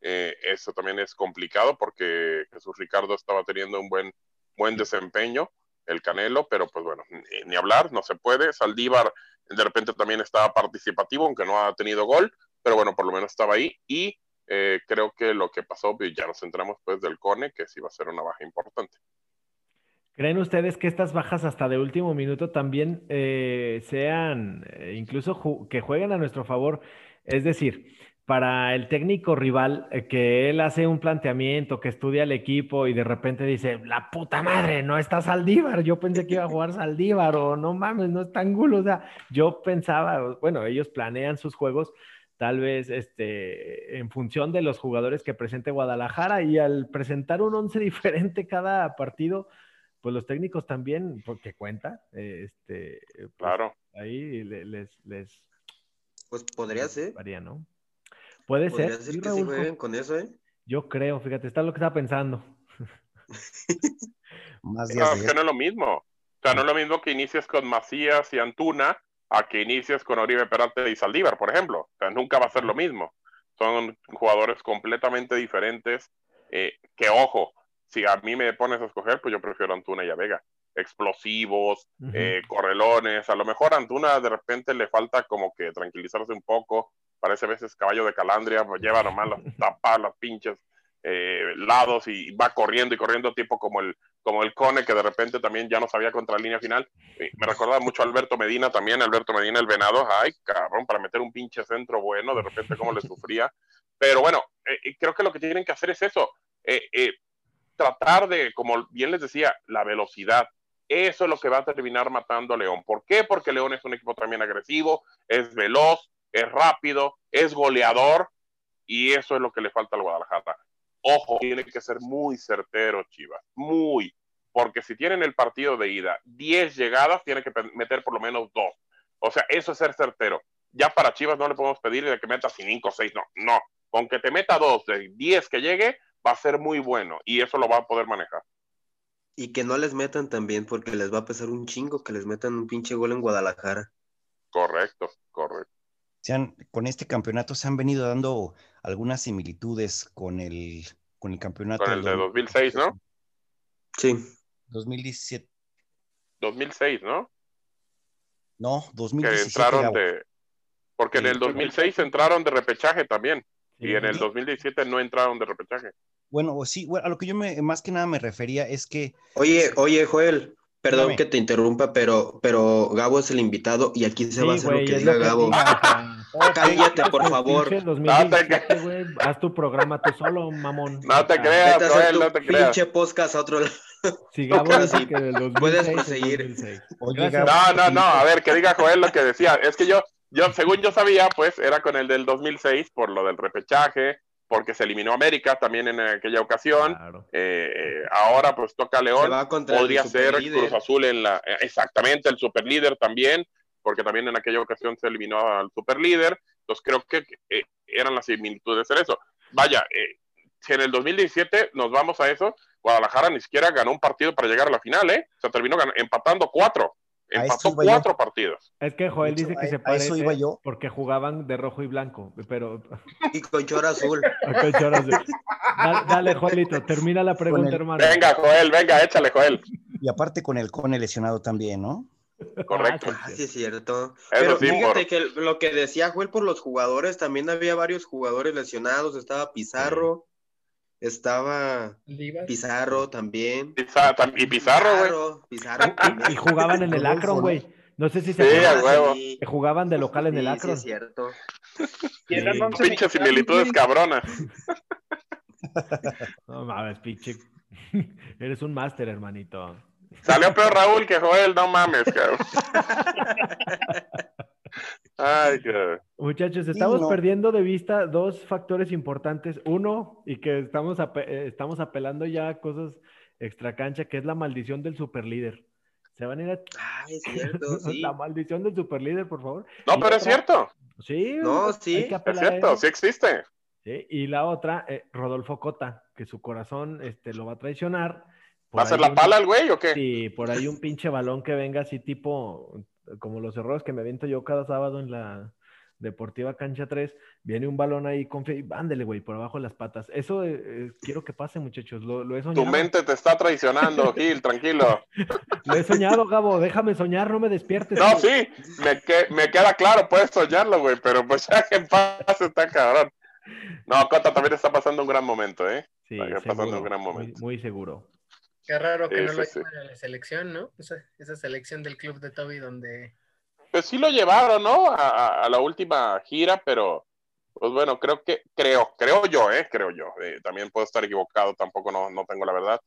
Eh, eso también es complicado porque Jesús Ricardo estaba teniendo un buen, buen desempeño, el Canelo, pero pues bueno, ni, hablar, no se puede. Saldívar de repente también estaba participativo, aunque no ha tenido gol, pero bueno, por lo menos estaba ahí y eh, creo que lo que pasó, pues, ya nos centramos pues del Cone, que sí va a ser una baja importante. ¿Creen ustedes que estas bajas hasta de último minuto también eh, sean, eh, incluso ju que jueguen a nuestro favor? Es decir, para el técnico rival, eh, que él hace un planteamiento, que estudia el equipo y de repente dice, la puta madre, no está Saldívar, yo pensé que iba a jugar Saldívar o no mames, no está Angulo, o sea, yo pensaba, bueno, ellos planean sus juegos tal vez este, en función de los jugadores que presente Guadalajara y al presentar un once diferente cada partido, pues los técnicos también, porque cuenta, este, pues claro. ahí les, les... Pues podría ser. Varía, ¿no? Puede ser. ser que sí jueguen con eso, ¿eh? Yo creo, fíjate, está lo que estaba pensando. Más No, días es de que no es lo mismo. O sea, no es lo mismo que inicies con Macías y Antuna a que inicies con Oribe Peralta y Saldívar, por ejemplo. O sea, nunca va a ser lo mismo. Son jugadores completamente diferentes. eh, que ojo, si a mí me pones a escoger, pues yo prefiero Antuna y a Vega. Explosivos, eh, correlones. A lo mejor a Antuna de repente le falta como que tranquilizarse un poco. Parece a veces caballo de calandria, pues lleva nomás las tapas, las pinches eh, lados y va corriendo y corriendo, tipo como el, como el Cone, que de repente también ya no sabía contra la línea final. Me recordaba mucho a Alberto Medina también, Alberto Medina, el venado, ay, cabrón, para meter un pinche centro bueno, de repente cómo le sufría. Pero bueno, eh, eh, creo que lo que tienen que hacer es eso, eh, tratar de, como bien les decía, la velocidad. Eso es lo que va a terminar matando a León. ¿Por qué? Porque León es un equipo también agresivo, es veloz, es rápido, es goleador, y eso es lo que le falta al Guadalajara. Ojo, tiene que ser muy certero, Chivas, muy, porque si tienen el partido de ida 10 llegadas, tiene que meter por lo menos dos. O sea, eso es ser certero. Ya para Chivas no le podemos pedir de que meta 5 o 6, no, no. Con que te meta dos de 10 que llegue, va a ser muy bueno y eso lo va a poder manejar. Y que no les metan también, porque les va a pesar un chingo que les metan un pinche gol en Guadalajara. Correcto, correcto. Se han- con este campeonato se han venido dando algunas similitudes con el, con el campeonato Con el de del 2006, ¿no? Sí. 2017, 2006, ¿no? no, Que 2017. entraron Gabo. de... Porque en el 2006 entraron de repechaje también y en el Sí. 2017 no entraron de repechaje. Bueno, sí, bueno, a lo que yo me, más que nada me refería es que Oye, oye, Joel, perdón que te interrumpa, pero, pero Gabo es el invitado y aquí se va a hacer lo que es diga lo que Gabo. diga, Cállate, por el favor. pinche 2017, güey, haz tu programa tú solo, mamón. No te sea, creas, Vete a hacer Joel, tu no te creas. pinche podcast a otro lado. Si Gabo Ahora dice sí, que del 2006 puedes es proseguir. 2006. Oye. Gabo, No, no, no, a ver, que diga Joel lo que decía. Es que yo, yo, según yo sabía, pues era con el del 2006 por lo del repechaje, porque se eliminó América también en aquella ocasión. Claro. Eh, eh, ahora pues toca León. Podría el ser. Cruz Azul en la... eh, Exactamente, el superlíder también, porque también en aquella ocasión se eliminó al superlíder. Entonces creo que eh, eran las similitudes en eso. Vaya, eh, si en el 2017 nos vamos a eso, Guadalajara ni siquiera ganó un partido para llegar a la final, ¿eh? O sea, terminó empatando cuatro. Empató yo. cuatro partidos. Es que Joel dice que a- se parece iba yo. porque jugaban de rojo y blanco, pero Y con chora azul. Ok, choras, güey. dale, dale, Joelito, termina la pregunta, el- hermano. Venga, Joel, venga, échale, Joel. y aparte con el Cone lesionado también, ¿no? Correcto. Ah, Ah, sí, sí, es cierto. Eso Pero sí, fíjate por- que lo que decía Joel por los jugadores, también había varios jugadores lesionados. Estaba Pizarro, estaba. Pizarro también. Pizarro, y Pizarro, güey. Pizarro. Y jugaban en el Akron, güey. No sé si se Sí. Sí, que jugaban de local en el sí, sí, Akron. es cierto. Y eran Sí. 11 Pinches mexicanos, similitudes cabronas. No mames, pinche. Eres un máster, hermanito. Salió peor Raúl que Joel, no mames, cabrón. Ay. Muchachos, estamos no. perdiendo de vista dos factores importantes. Uno, y que estamos, ape- eh, estamos apelando ya a cosas extra cancha, que es la maldición del superlíder. Se van a ir a... Ah, es cierto, sí. La maldición del superlíder, por favor. No, Y pero es cierto, Sí, No, sí, es cierto, sí existe. Sí, Y la otra, eh, Rodolfo Cota, que su corazón este, lo va a traicionar. Por ¿Va a ser la un- pala el güey o qué? Sí, por ahí un pinche balón que venga así tipo, como los errores que me aviento yo cada sábado en la Deportiva Cancha 3, viene un balón ahí con fe y ándele, güey, por abajo de las patas. Eso eh, eh, quiero que pase, muchachos, lo, lo he Tu soñado. mente te está traicionando, Gil, tranquilo. Lo he soñado, Gabo, déjame soñar, no me despiertes. No, güey. sí, me, que- me queda claro, puedes soñarlo, güey, pero pues ya que paz está cabrón. No, Cota también está pasando un gran momento, ¿eh? Sí, Está pasando un gran muy- momento. Muy, seguro. Qué raro que Sí, no lo sí, a la selección, ¿no? Esa, esa selección del club de Toby donde Pues sí lo llevaron, ¿no? A, a- a la última gira, pero pues bueno, creo que, creo, creo yo, ¿eh? Creo yo. Eh, también puedo estar equivocado, tampoco no, no tengo la verdad.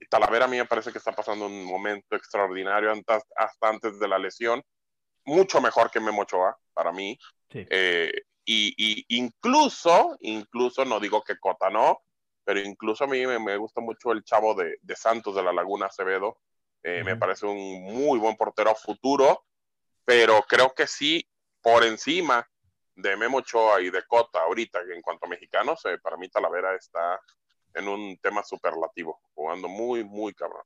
Y Talavera a mí me parece que está pasando un momento extraordinario hasta, hasta antes de la lesión. Mucho mejor que Memo Ochoa, para mí. Sí. Eh, y, y incluso, incluso, no digo que Cota no, pero incluso a mí me, me gusta mucho el chavo de, de Santos de la Laguna Acevedo. Eh, Me Ujú. parece un muy buen portero a futuro, pero creo que sí, por encima de Memo Ochoa y de Cota ahorita, en cuanto a mexicanos, eh, para mí Talavera está en un tema superlativo, jugando muy, muy cabrón.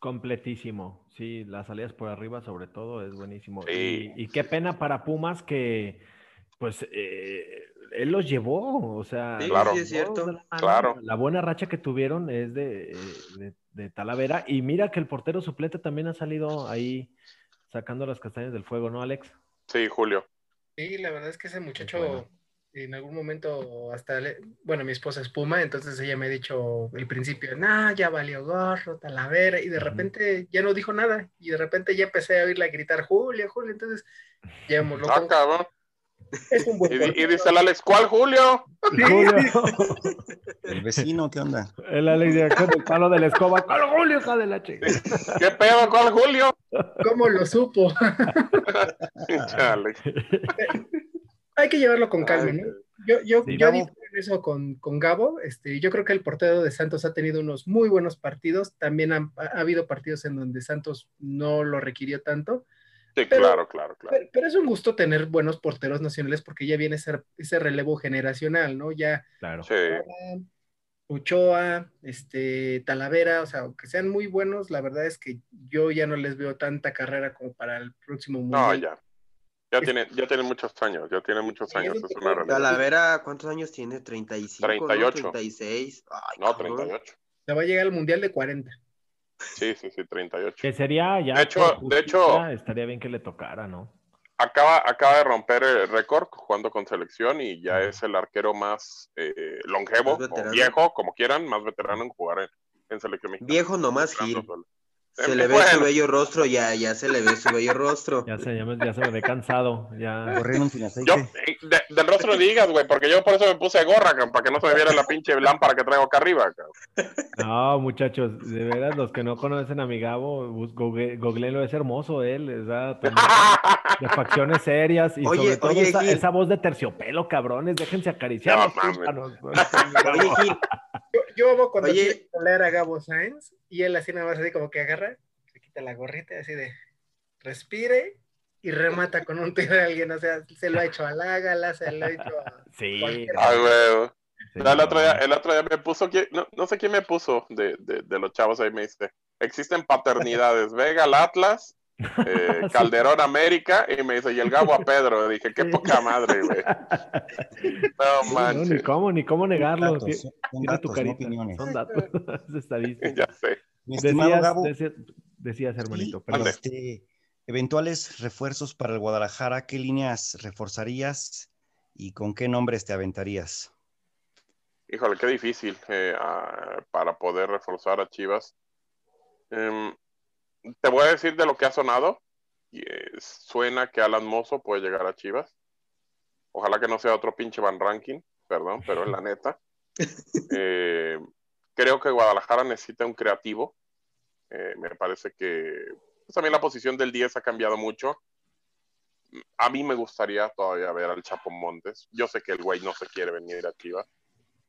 Completísimo, sí, las salidas por arriba sobre todo es buenísimo. Sí. Y, y qué pena para Pumas que, pues, eh, él los llevó, o sea, Sí, Claro. sí, es cierto. la mano. Claro. La buena racha que tuvieron es de, eh, de- de Talavera. Y mira que el portero suplente también ha salido ahí sacando las castañas del fuego, ¿no, Alex? Sí, Julio. Sí, la verdad es que ese muchacho bueno. en algún momento hasta, le- bueno, mi esposa es Puma, entonces ella me ha dicho al principio, nah, ya valió gorro, Talavera, y de repente ya no dijo nada, y de repente ya empecé a oírla gritar, Julio, Julio, entonces ya hemos Ah, cabrón. Es un buen Y, dice el Alex, ¿cuál Julio? Julio. El vecino, ¿qué onda? el Alex de con el palo de la escoba. ¿Cuál Julio, hija de la chica? ¿Qué pedo, cuál Julio? ¿Cómo lo supo? Pinche Alex. Hay que llevarlo con calma, ¿no? Yo, yo, Sí. yo en eso con, con Gabo. Este, yo creo que el portero de Santos ha tenido unos muy buenos partidos. También han- ha, ha habido partidos en donde Santos no lo requirió tanto. Sí, Pero- claro, claro, claro. Pero, pero es un gusto tener buenos porteros nacionales porque ya viene ese, ese relevo generacional, ¿no? Ya Claro. Sí. Ochoa, este, Talavera, o sea, aunque sean muy buenos, la verdad es que yo ya no les veo tanta carrera como para el próximo No, mundial. ya. Ya tiene, ya tiene muchos años, ya tiene muchos años, es una realidad. Talavera, ¿cuántos años tiene? 35, 38. ¿no? 36. Ay, No, cabrón. 38. Se va a llegar al mundial de 40. Sí, sí, sí, 38. Que sería ya. De hecho- de hecho- Estaría bien que le tocara, ¿no? Acaba, acaba de romper el récord jugando con selección y ya es el arquero más eh, longevo Más o viejo, como quieran, más veterano en jugar en, en selección mexicana. Viejo nomás Gil. Se Eh, le ve bueno. su bello rostro, ya, ya se le ve su bello rostro. Ya se, ya, me- ya se me ve cansado. Ya. Corrieron sin Yo, aceite. eh, de- del rostro digas, güey, porque yo por eso me puse gorra, cabrón, para que no se me viera la pinche lámpara que traigo acá arriba. cabrón. No, muchachos, de veras, los que no conocen a mi Gabo, googleenlo, es hermoso él, es también de facciones serias y Oye, sobre todo oye, esa, voz de terciopelo, cabrones, déjense acariciar. No los mames. tímpanos. Oye, Gil, Yo, amo cuando Oye. leer a Gabo Sainz y él así nada más así como que agarra, se quita la gorrita así de respire y remata con un tiro de alguien. O sea, se lo ha hecho a Lágala, se lo ha hecho a. Sí, sí, No, el, otro día, el otro día me puso, ¿quién- no, no sé quién me puso de, de, de los chavos ahí, me dice, existen paternidades, Vega al Atlas, eh, Sí. Calderón América, y me dice, y el Gabo a Pedro, dije, qué poca madre, güey. No Sí, no, ni manches, cómo, ni cómo negarlo. Datos, son tu datos, no carita. opiniones. Son datos, es estadística. ya sé. Decías, Gabo, decías, decías, hermanito, y, perdón. Este, eventuales refuerzos para el Guadalajara, ¿qué líneas reforzarías y con qué nombres te aventarías? Híjole, qué difícil eh, ah, para poder reforzar a Chivas. Em, te voy a decir de lo que ha sonado. Y, eh, suena que Alan Mozo puede llegar a Chivas. Ojalá que no sea otro pinche Van Ranking, perdón, pero es la neta. Eh, creo que Guadalajara necesita un creativo. Eh, me parece que pues, también la posición del 10 ha cambiado mucho. A mí me gustaría todavía ver al Chapo Montes. Yo sé que el güey no se quiere venir a Chivas.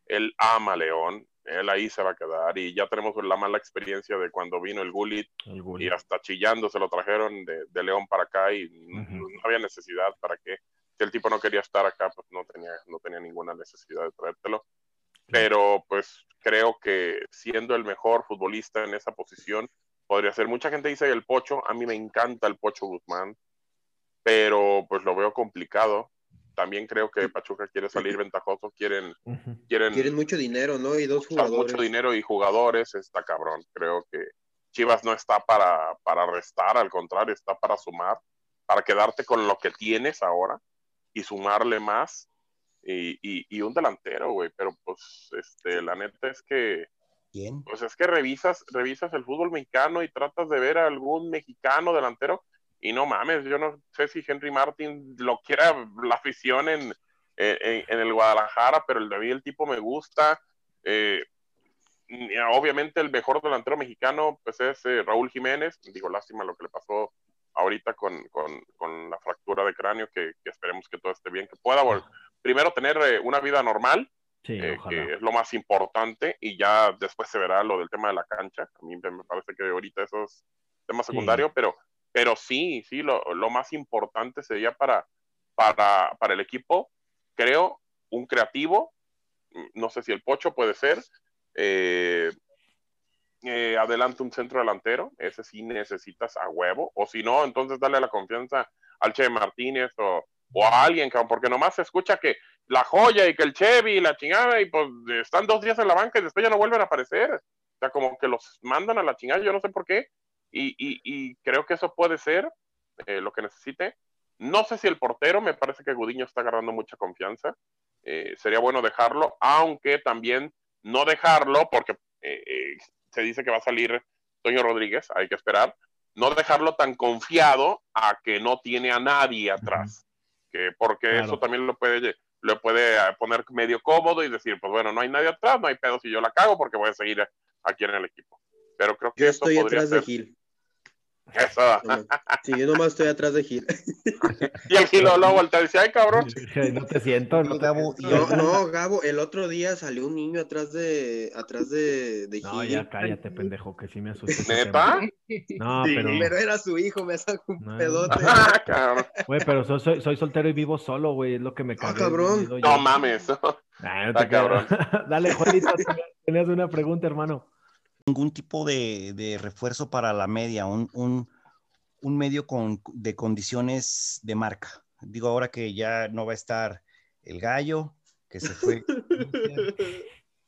Él ama a León. Él ahí se va a quedar. Y ya tenemos la mala experiencia de cuando vino el Gullit El y hasta chillando se lo trajeron de, de León para acá y no había necesidad para que si el tipo no quería estar acá pues no tenía no tenía ninguna necesidad de traértelo. Pero pues creo que siendo el mejor futbolista en esa posición podría ser. Mucha gente dice el Pocho a mí me encanta el Pocho Guzmán pero pues lo veo complicado también creo que Pachuca quiere salir ventajoso quieren quieren quieren mucho dinero, ¿no? Y dos jugadores. mucho dinero y jugadores, está cabrón. Creo que Chivas no está para, para restar, al contrario, está para sumar, para quedarte con lo que tienes ahora y sumarle más. Y, y, y un delantero, güey, pero pues este, la neta es que ¿Quién? pues es que revisas, revisas el fútbol mexicano y tratas de ver a algún mexicano delantero y no mames, yo no sé si Henry Martin lo quiera la afición en, en, en el Guadalajara, pero el de mí el tipo me gusta. Eh, obviamente el mejor delantero mexicano pues es eh, Raúl Jiménez, digo lástima lo que le pasó ahorita con, con, con la fractura de cráneo, que, que, esperemos que todo esté bien, que pueda vol- primero tener eh, una vida normal, Sí, eh, que es lo más importante, y ya después se verá lo del tema de la cancha. A mí me parece que ahorita eso es tema secundario, pero, pero sí, sí, lo, lo, más importante sería para, para, para el equipo creo, un creativo, no sé si el Pocho puede ser, eh, eh, adelante un centro delantero, ese sí necesitas a huevo, o si no, entonces dale la confianza al Che Martínez o, o a alguien, porque nomás se escucha que la joya y que el Chevy y la chingada, y pues están dos días en la banca y después ya no vuelven a aparecer. O sea, como que los mandan a la chingada, yo no sé por qué, y, y, y creo que eso puede ser eh, lo que necesite. No sé si el portero, me parece que Gudiño está agarrando mucha confianza. Eh, sería bueno dejarlo, aunque también no dejarlo, porque eh, se dice que va a salir Toño Rodríguez, hay que esperar, no dejarlo tan confiado a que no tiene a nadie atrás, que porque eso también lo puede, lo puede poner medio cómodo y decir, pues bueno, no hay nadie atrás, no hay pedo si yo la cago porque voy a seguir aquí en el equipo. Pero creo que yo estoy atrás de Gil. Eso. Sí, yo nomás estoy atrás de Gil. y el Gil lo voltea y dice, ay cabrón. No te siento, no, Gabo, no, no, Gabo, el otro día salió un niño atrás de atrás de, de No, Gil. ya cállate, pendejo, que sí me asusté. ¿Neta? No, Sí, pero. pero era su hijo, me sacó un No. pedote. Ah, cabrón. Güey, pero soy, soy, soy soltero y vivo solo, güey, es lo que me Ah, cagué. cabrón. No mames. Nah, no te Está cabrón. Dale, Juanito, tenías una pregunta, hermano. Ningún tipo de, de refuerzo para la media, un, un, un medio con, de condiciones de marca. Digo, ahora que ya no va a estar el gallo, que se fue.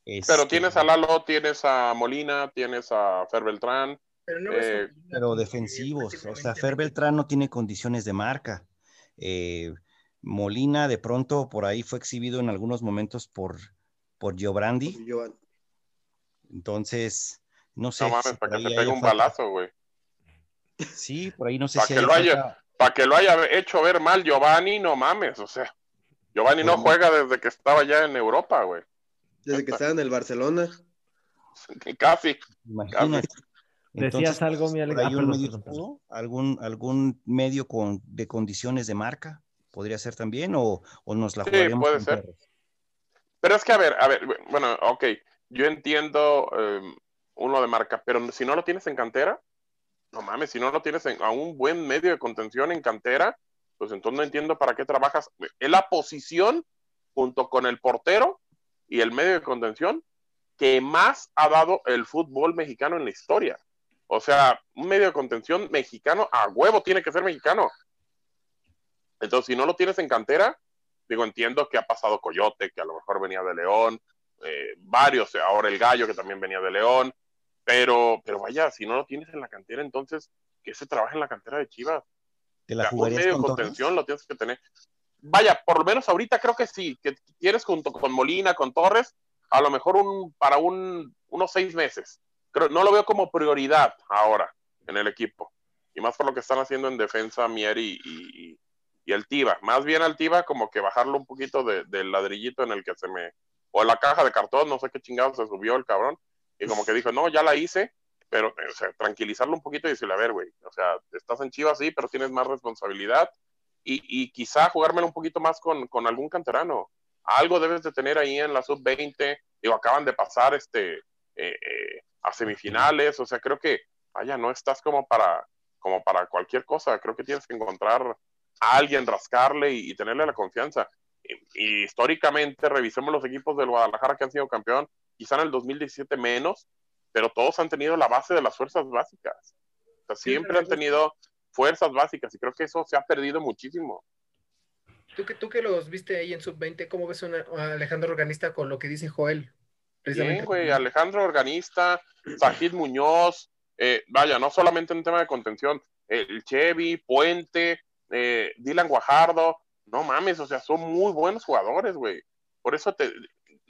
Pero Este, tienes a Lalo, tienes a Molina, tienes a Fer Beltrán. Pero no Eh, Pero defensivos, o sea, Fer Beltrán no tiene condiciones de marca. Eh, Molina de pronto por ahí fue exhibido en algunos momentos por, por Giobrandi, entonces no sé. No mames, si para que te pegue un falta- balazo, güey. Sí, por ahí no sé Pa' si que lo haya- falta- Para que lo haya hecho ver mal Giovanni, no mames, o sea. Giovanni no juega desde que estaba ya en Europa, güey. Desde que estaba en el Barcelona. Casi. Imagínate. Decías algo, mi Alex. ahí Ah, un medio algún, algún medio con, de condiciones de marca podría ser también o, o nos la Sí, jugaríamos puede ser. perros? Pero es que, a ver, a ver, bueno, ok, yo entiendo eh, uno de marca, pero si no lo tienes en cantera, no mames, si no lo tienes en, a un buen medio de contención en cantera, pues entonces no entiendo para qué trabajas. Es la posición, junto con el portero y el medio de contención, que más ha dado el fútbol mexicano en la historia. O sea, un medio de contención mexicano a huevo tiene que ser mexicano. Entonces, si no lo tienes en cantera, digo, entiendo que ha pasado Coyote, que a lo mejor venía de León, eh, varios, ahora el Gallo, que también venía de León, pero, pero vaya, si no lo tienes en la cantera, entonces, que se trabaje en la cantera de Chivas. ¿Te O la sea, un jugarías medio de con Torres? contención lo tienes que tener. Vaya, por lo menos ahorita creo que sí, que quieres junto con Molina, con Torres, a lo mejor un, para un, unos seis meses. Creo, no lo veo como prioridad ahora en el equipo. Y más por lo que están haciendo en defensa Mier y, y, y el Tiva. Más bien al Tiva como que bajarlo un poquito de- del ladrillito en el que se me... O la caja de cartón, no sé qué chingados se subió el cabrón. Y como que dijo, no, ya la hice, pero o sea, tranquilizarlo un poquito y decirle, a ver, güey, o sea, estás en Chivas, sí, pero tienes más responsabilidad y, y quizá jugármelo un poquito más con, con algún canterano. Algo debes de tener ahí en la sub-20, digo, acaban de pasar este, eh, eh, a semifinales, o sea, creo que, vaya, no estás como para, como para cualquier cosa, creo que tienes que encontrar a alguien, rascarle y, y tenerle la confianza. Y históricamente, revisemos los equipos del Guadalajara que han sido campeón, quizá en el 2017 menos, pero todos han tenido la base de las fuerzas básicas. O sea, siempre han tenido fuerzas básicas y creo que eso se ha perdido muchísimo. Tú que, tú que los viste ahí en Sub-20, ¿cómo ves una- a Alejandro Organista con lo que dice Joel? Bien, güey, Alejandro Organista, Sajid Muñoz, eh, vaya, no solamente en tema de contención, el Chevy, Puente, eh, Dylan Guajardo, no mames, o sea, son muy buenos jugadores, güey. Por eso te,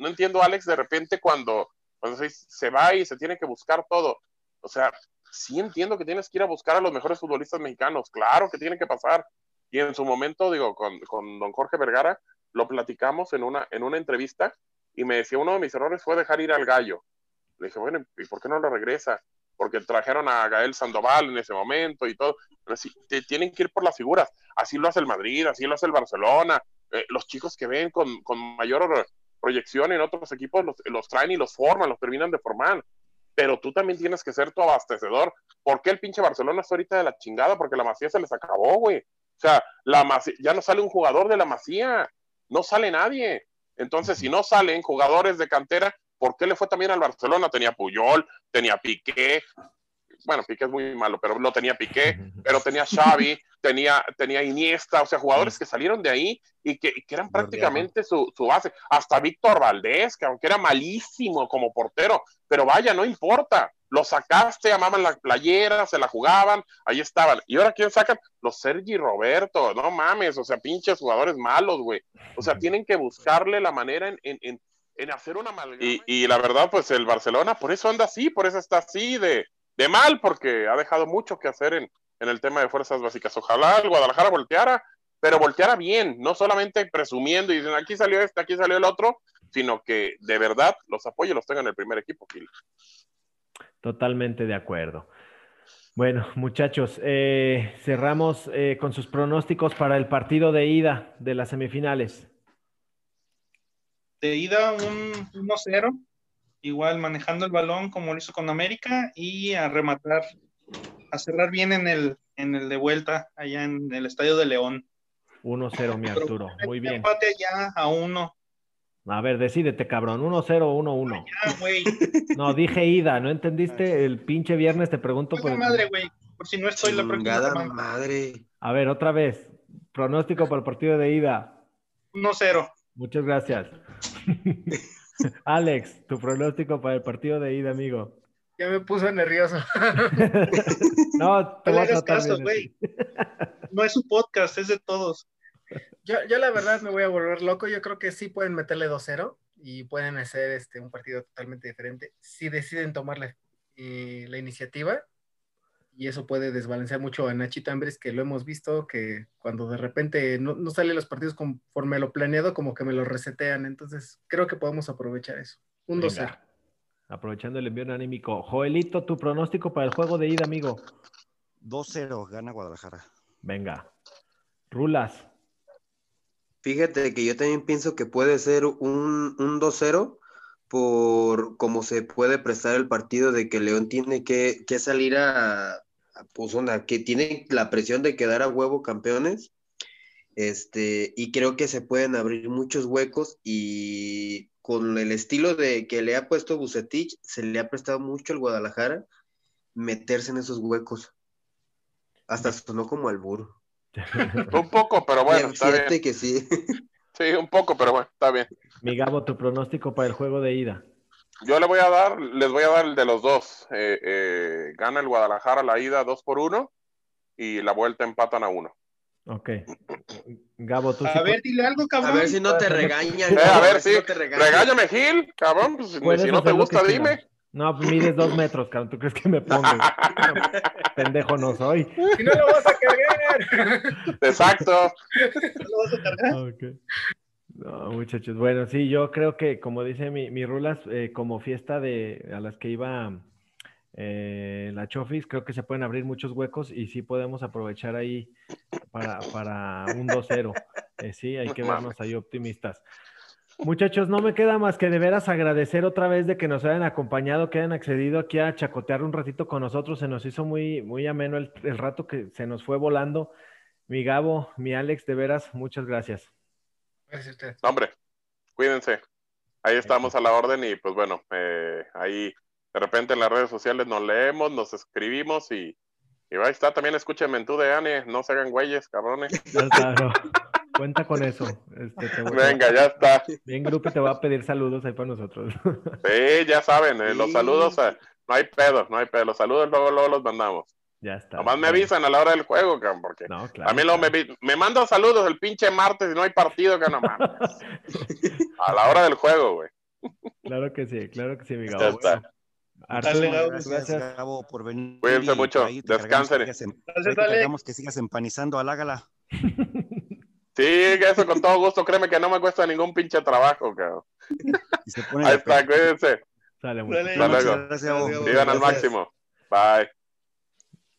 no entiendo, Alex, de repente cuando, cuando se, se va y se tiene que buscar todo. O sea, sí entiendo que tienes que ir a buscar a los mejores futbolistas mexicanos, claro que tiene que pasar. Y en su momento, digo, con, con don Jorge Vergara, lo platicamos en una, en una entrevista y me decía, uno de mis errores fue dejar ir al gallo. Le dije, bueno, ¿y por qué no lo regresa? Porque trajeron a Gael Sandoval en ese momento y todo. Pero sí, te, tienen que ir por las figuras. Así lo hace el Madrid, así lo hace el Barcelona. Eh, los chicos que ven con, con, mayor proyección en otros equipos los, traen y los forman, los terminan de formar. Pero tú también tienes que ser tu abastecedor. ¿Por qué el pinche Barcelona está ahorita de la chingada? Porque la Masía se les acabó, güey. O sea, la Masía, ya no sale un jugador de la Masía no sale nadie. Entonces, si no salen jugadores de cantera, ¿por qué le fue también al Barcelona? Tenía Puyol, tenía Piqué, bueno, Piqué es muy malo, pero lo tenía Piqué, pero tenía Xavi, tenía, tenía Iniesta, o sea, jugadores que salieron de ahí y que, que eran prácticamente su, su, base. Hasta Víctor Valdés, que aunque era malísimo como portero, pero vaya, no importa. Lo sacaste, amaban la playera, se la jugaban, ahí estaban. Y ahora, ¿quién sacan? Los Sergi Roberto, no mames, o sea, pinches jugadores malos, güey. O sea, tienen que buscarle la manera en, en, en, en hacer una amalgama. Y, y la verdad, pues el Barcelona, por eso anda así, por eso está así de, de mal, porque ha dejado mucho que hacer en, en el tema de fuerzas básicas. Ojalá el Guadalajara volteara, pero volteara bien, no solamente presumiendo y diciendo aquí salió este, aquí salió el otro, sino que de verdad los apoyos los tenga en el primer equipo, Gil. Totalmente de acuerdo. Bueno, muchachos, eh, cerramos eh, con sus pronósticos para el partido de ida de las semifinales. De ida, un 1-0, igual manejando el balón como lo hizo con América y a rematar, a cerrar bien en el, en el de vuelta, allá en el Estadio de León. 1-0, mi Arturo. Muy bien. Empate ya a ver, decídete, cabrón. 1-0 o 1-1. No, dije ida. ¿No entendiste? El pinche viernes te pregunto por. madre, güey. Por si no estoy la próxima semana. madre. A ver, otra vez. Pronóstico para el partido de ida. 1-0. Muchas gracias. Alex, tu pronóstico para el partido de ida, amigo. Ya me puso nervioso. no, te No le hagas caso, güey. No es su podcast, es de todos. Yo, yo la verdad me voy a volver loco. Yo creo que sí pueden meterle 2-0 y pueden hacer este, un partido totalmente diferente. Si deciden tomar la, eh, la iniciativa y eso puede desbalancear mucho a Nachito Ambres, que lo hemos visto, que cuando de repente no, no salen los partidos conforme lo planeado, como que me lo resetean. Entonces creo que podemos aprovechar eso. Un 2-0. Venga. Aprovechando el envío anímico. Joelito, tu pronóstico para el juego de ida, amigo. 2-0, gana Guadalajara. Venga. Rulas. Fíjate que yo también pienso que puede ser un, un 2-0 por cómo se puede prestar el partido de que León tiene que, que salir a, a, pues onda, que tiene la presión de quedar a huevo campeones. Este, y creo que se pueden abrir muchos huecos y con el estilo de que le ha puesto Bucetich, se le ha prestado mucho al Guadalajara meterse en esos huecos. Hasta sonó como albur. Un poco, pero bueno, Bien, está fíjate bien. que sí. Sí, un poco, pero bueno, está bien. Mi Gabo, tu pronóstico para el juego de ida. Yo le voy a dar, les voy a dar el de los dos. Eh, eh, gana el Guadalajara la ida 2 por 1 y la vuelta empatan a 1. Ok. Gabo, tú sí A ver, dile algo, A cabrón. ver si no te regañan. Eh, a cabrón, ver, si sí, no te regañan. regáñame, Gil, cabrón, pues, si no te gusta, dime. quieras. No, pues mides dos metros, cabrón. ¿Tú crees que me pongo? Pendejo no soy. Si no lo vas a cargar. Exacto. Lo vas a cargar. Ok. No, muchachos. Bueno, sí, yo creo que, como dice mi, mi Rulas, eh, como fiesta de a las que iba eh, la Chofis, creo que se pueden abrir muchos huecos y sí podemos aprovechar ahí para, para un 2-0. Eh, sí, hay que vernos ahí optimistas. Muchachos, no me queda más que de veras agradecer otra vez de que nos hayan acompañado, que hayan accedido aquí a chacotear un ratito con nosotros. Se nos hizo muy, muy ameno el, el rato que se nos fue volando. Mi Gabo, mi Alex, de veras, muchas gracias. Gracias a usted. No, Hombre, cuídense. Ahí estamos a la orden y pues bueno, eh, ahí de repente en las redes sociales nos leemos, nos escribimos y, y ahí está. También escúchenme en tu de Ane, no se hagan güeyes, cabrones. Ya está, no. Cuenta con eso. Este, te voy- Venga, ya está. Bien, Grupi, te voy a pedir saludos ahí para nosotros. Sí, ya saben, eh, los Sí. saludos, eh, no hay pedo, no hay pedo. Los saludos luego, luego los mandamos. Ya está. Nomás me avisan a la hora del juego, cabrón, porque No, claro. a mí luego me, me mandan saludos el pinche martes y no hay partido, que no mames. A la hora del juego, güey. Claro que sí, claro que sí, mi Ya Gabo. está. Bueno, Arturo, Dale, Gabo. muchas Gracias, gracias. Gabo, por venir. Cuídense mucho, descansen. que que sigas empanizando al Ágala. Sí, que eso con todo gusto, créeme que no me cuesta ningún pinche trabajo, cabrón. Y se pone Ahí está, cuídense. Sale, Dale. muchachos. Hasta luego. Gracias, Gabo. Gracias, Vivan al máximo. Bye.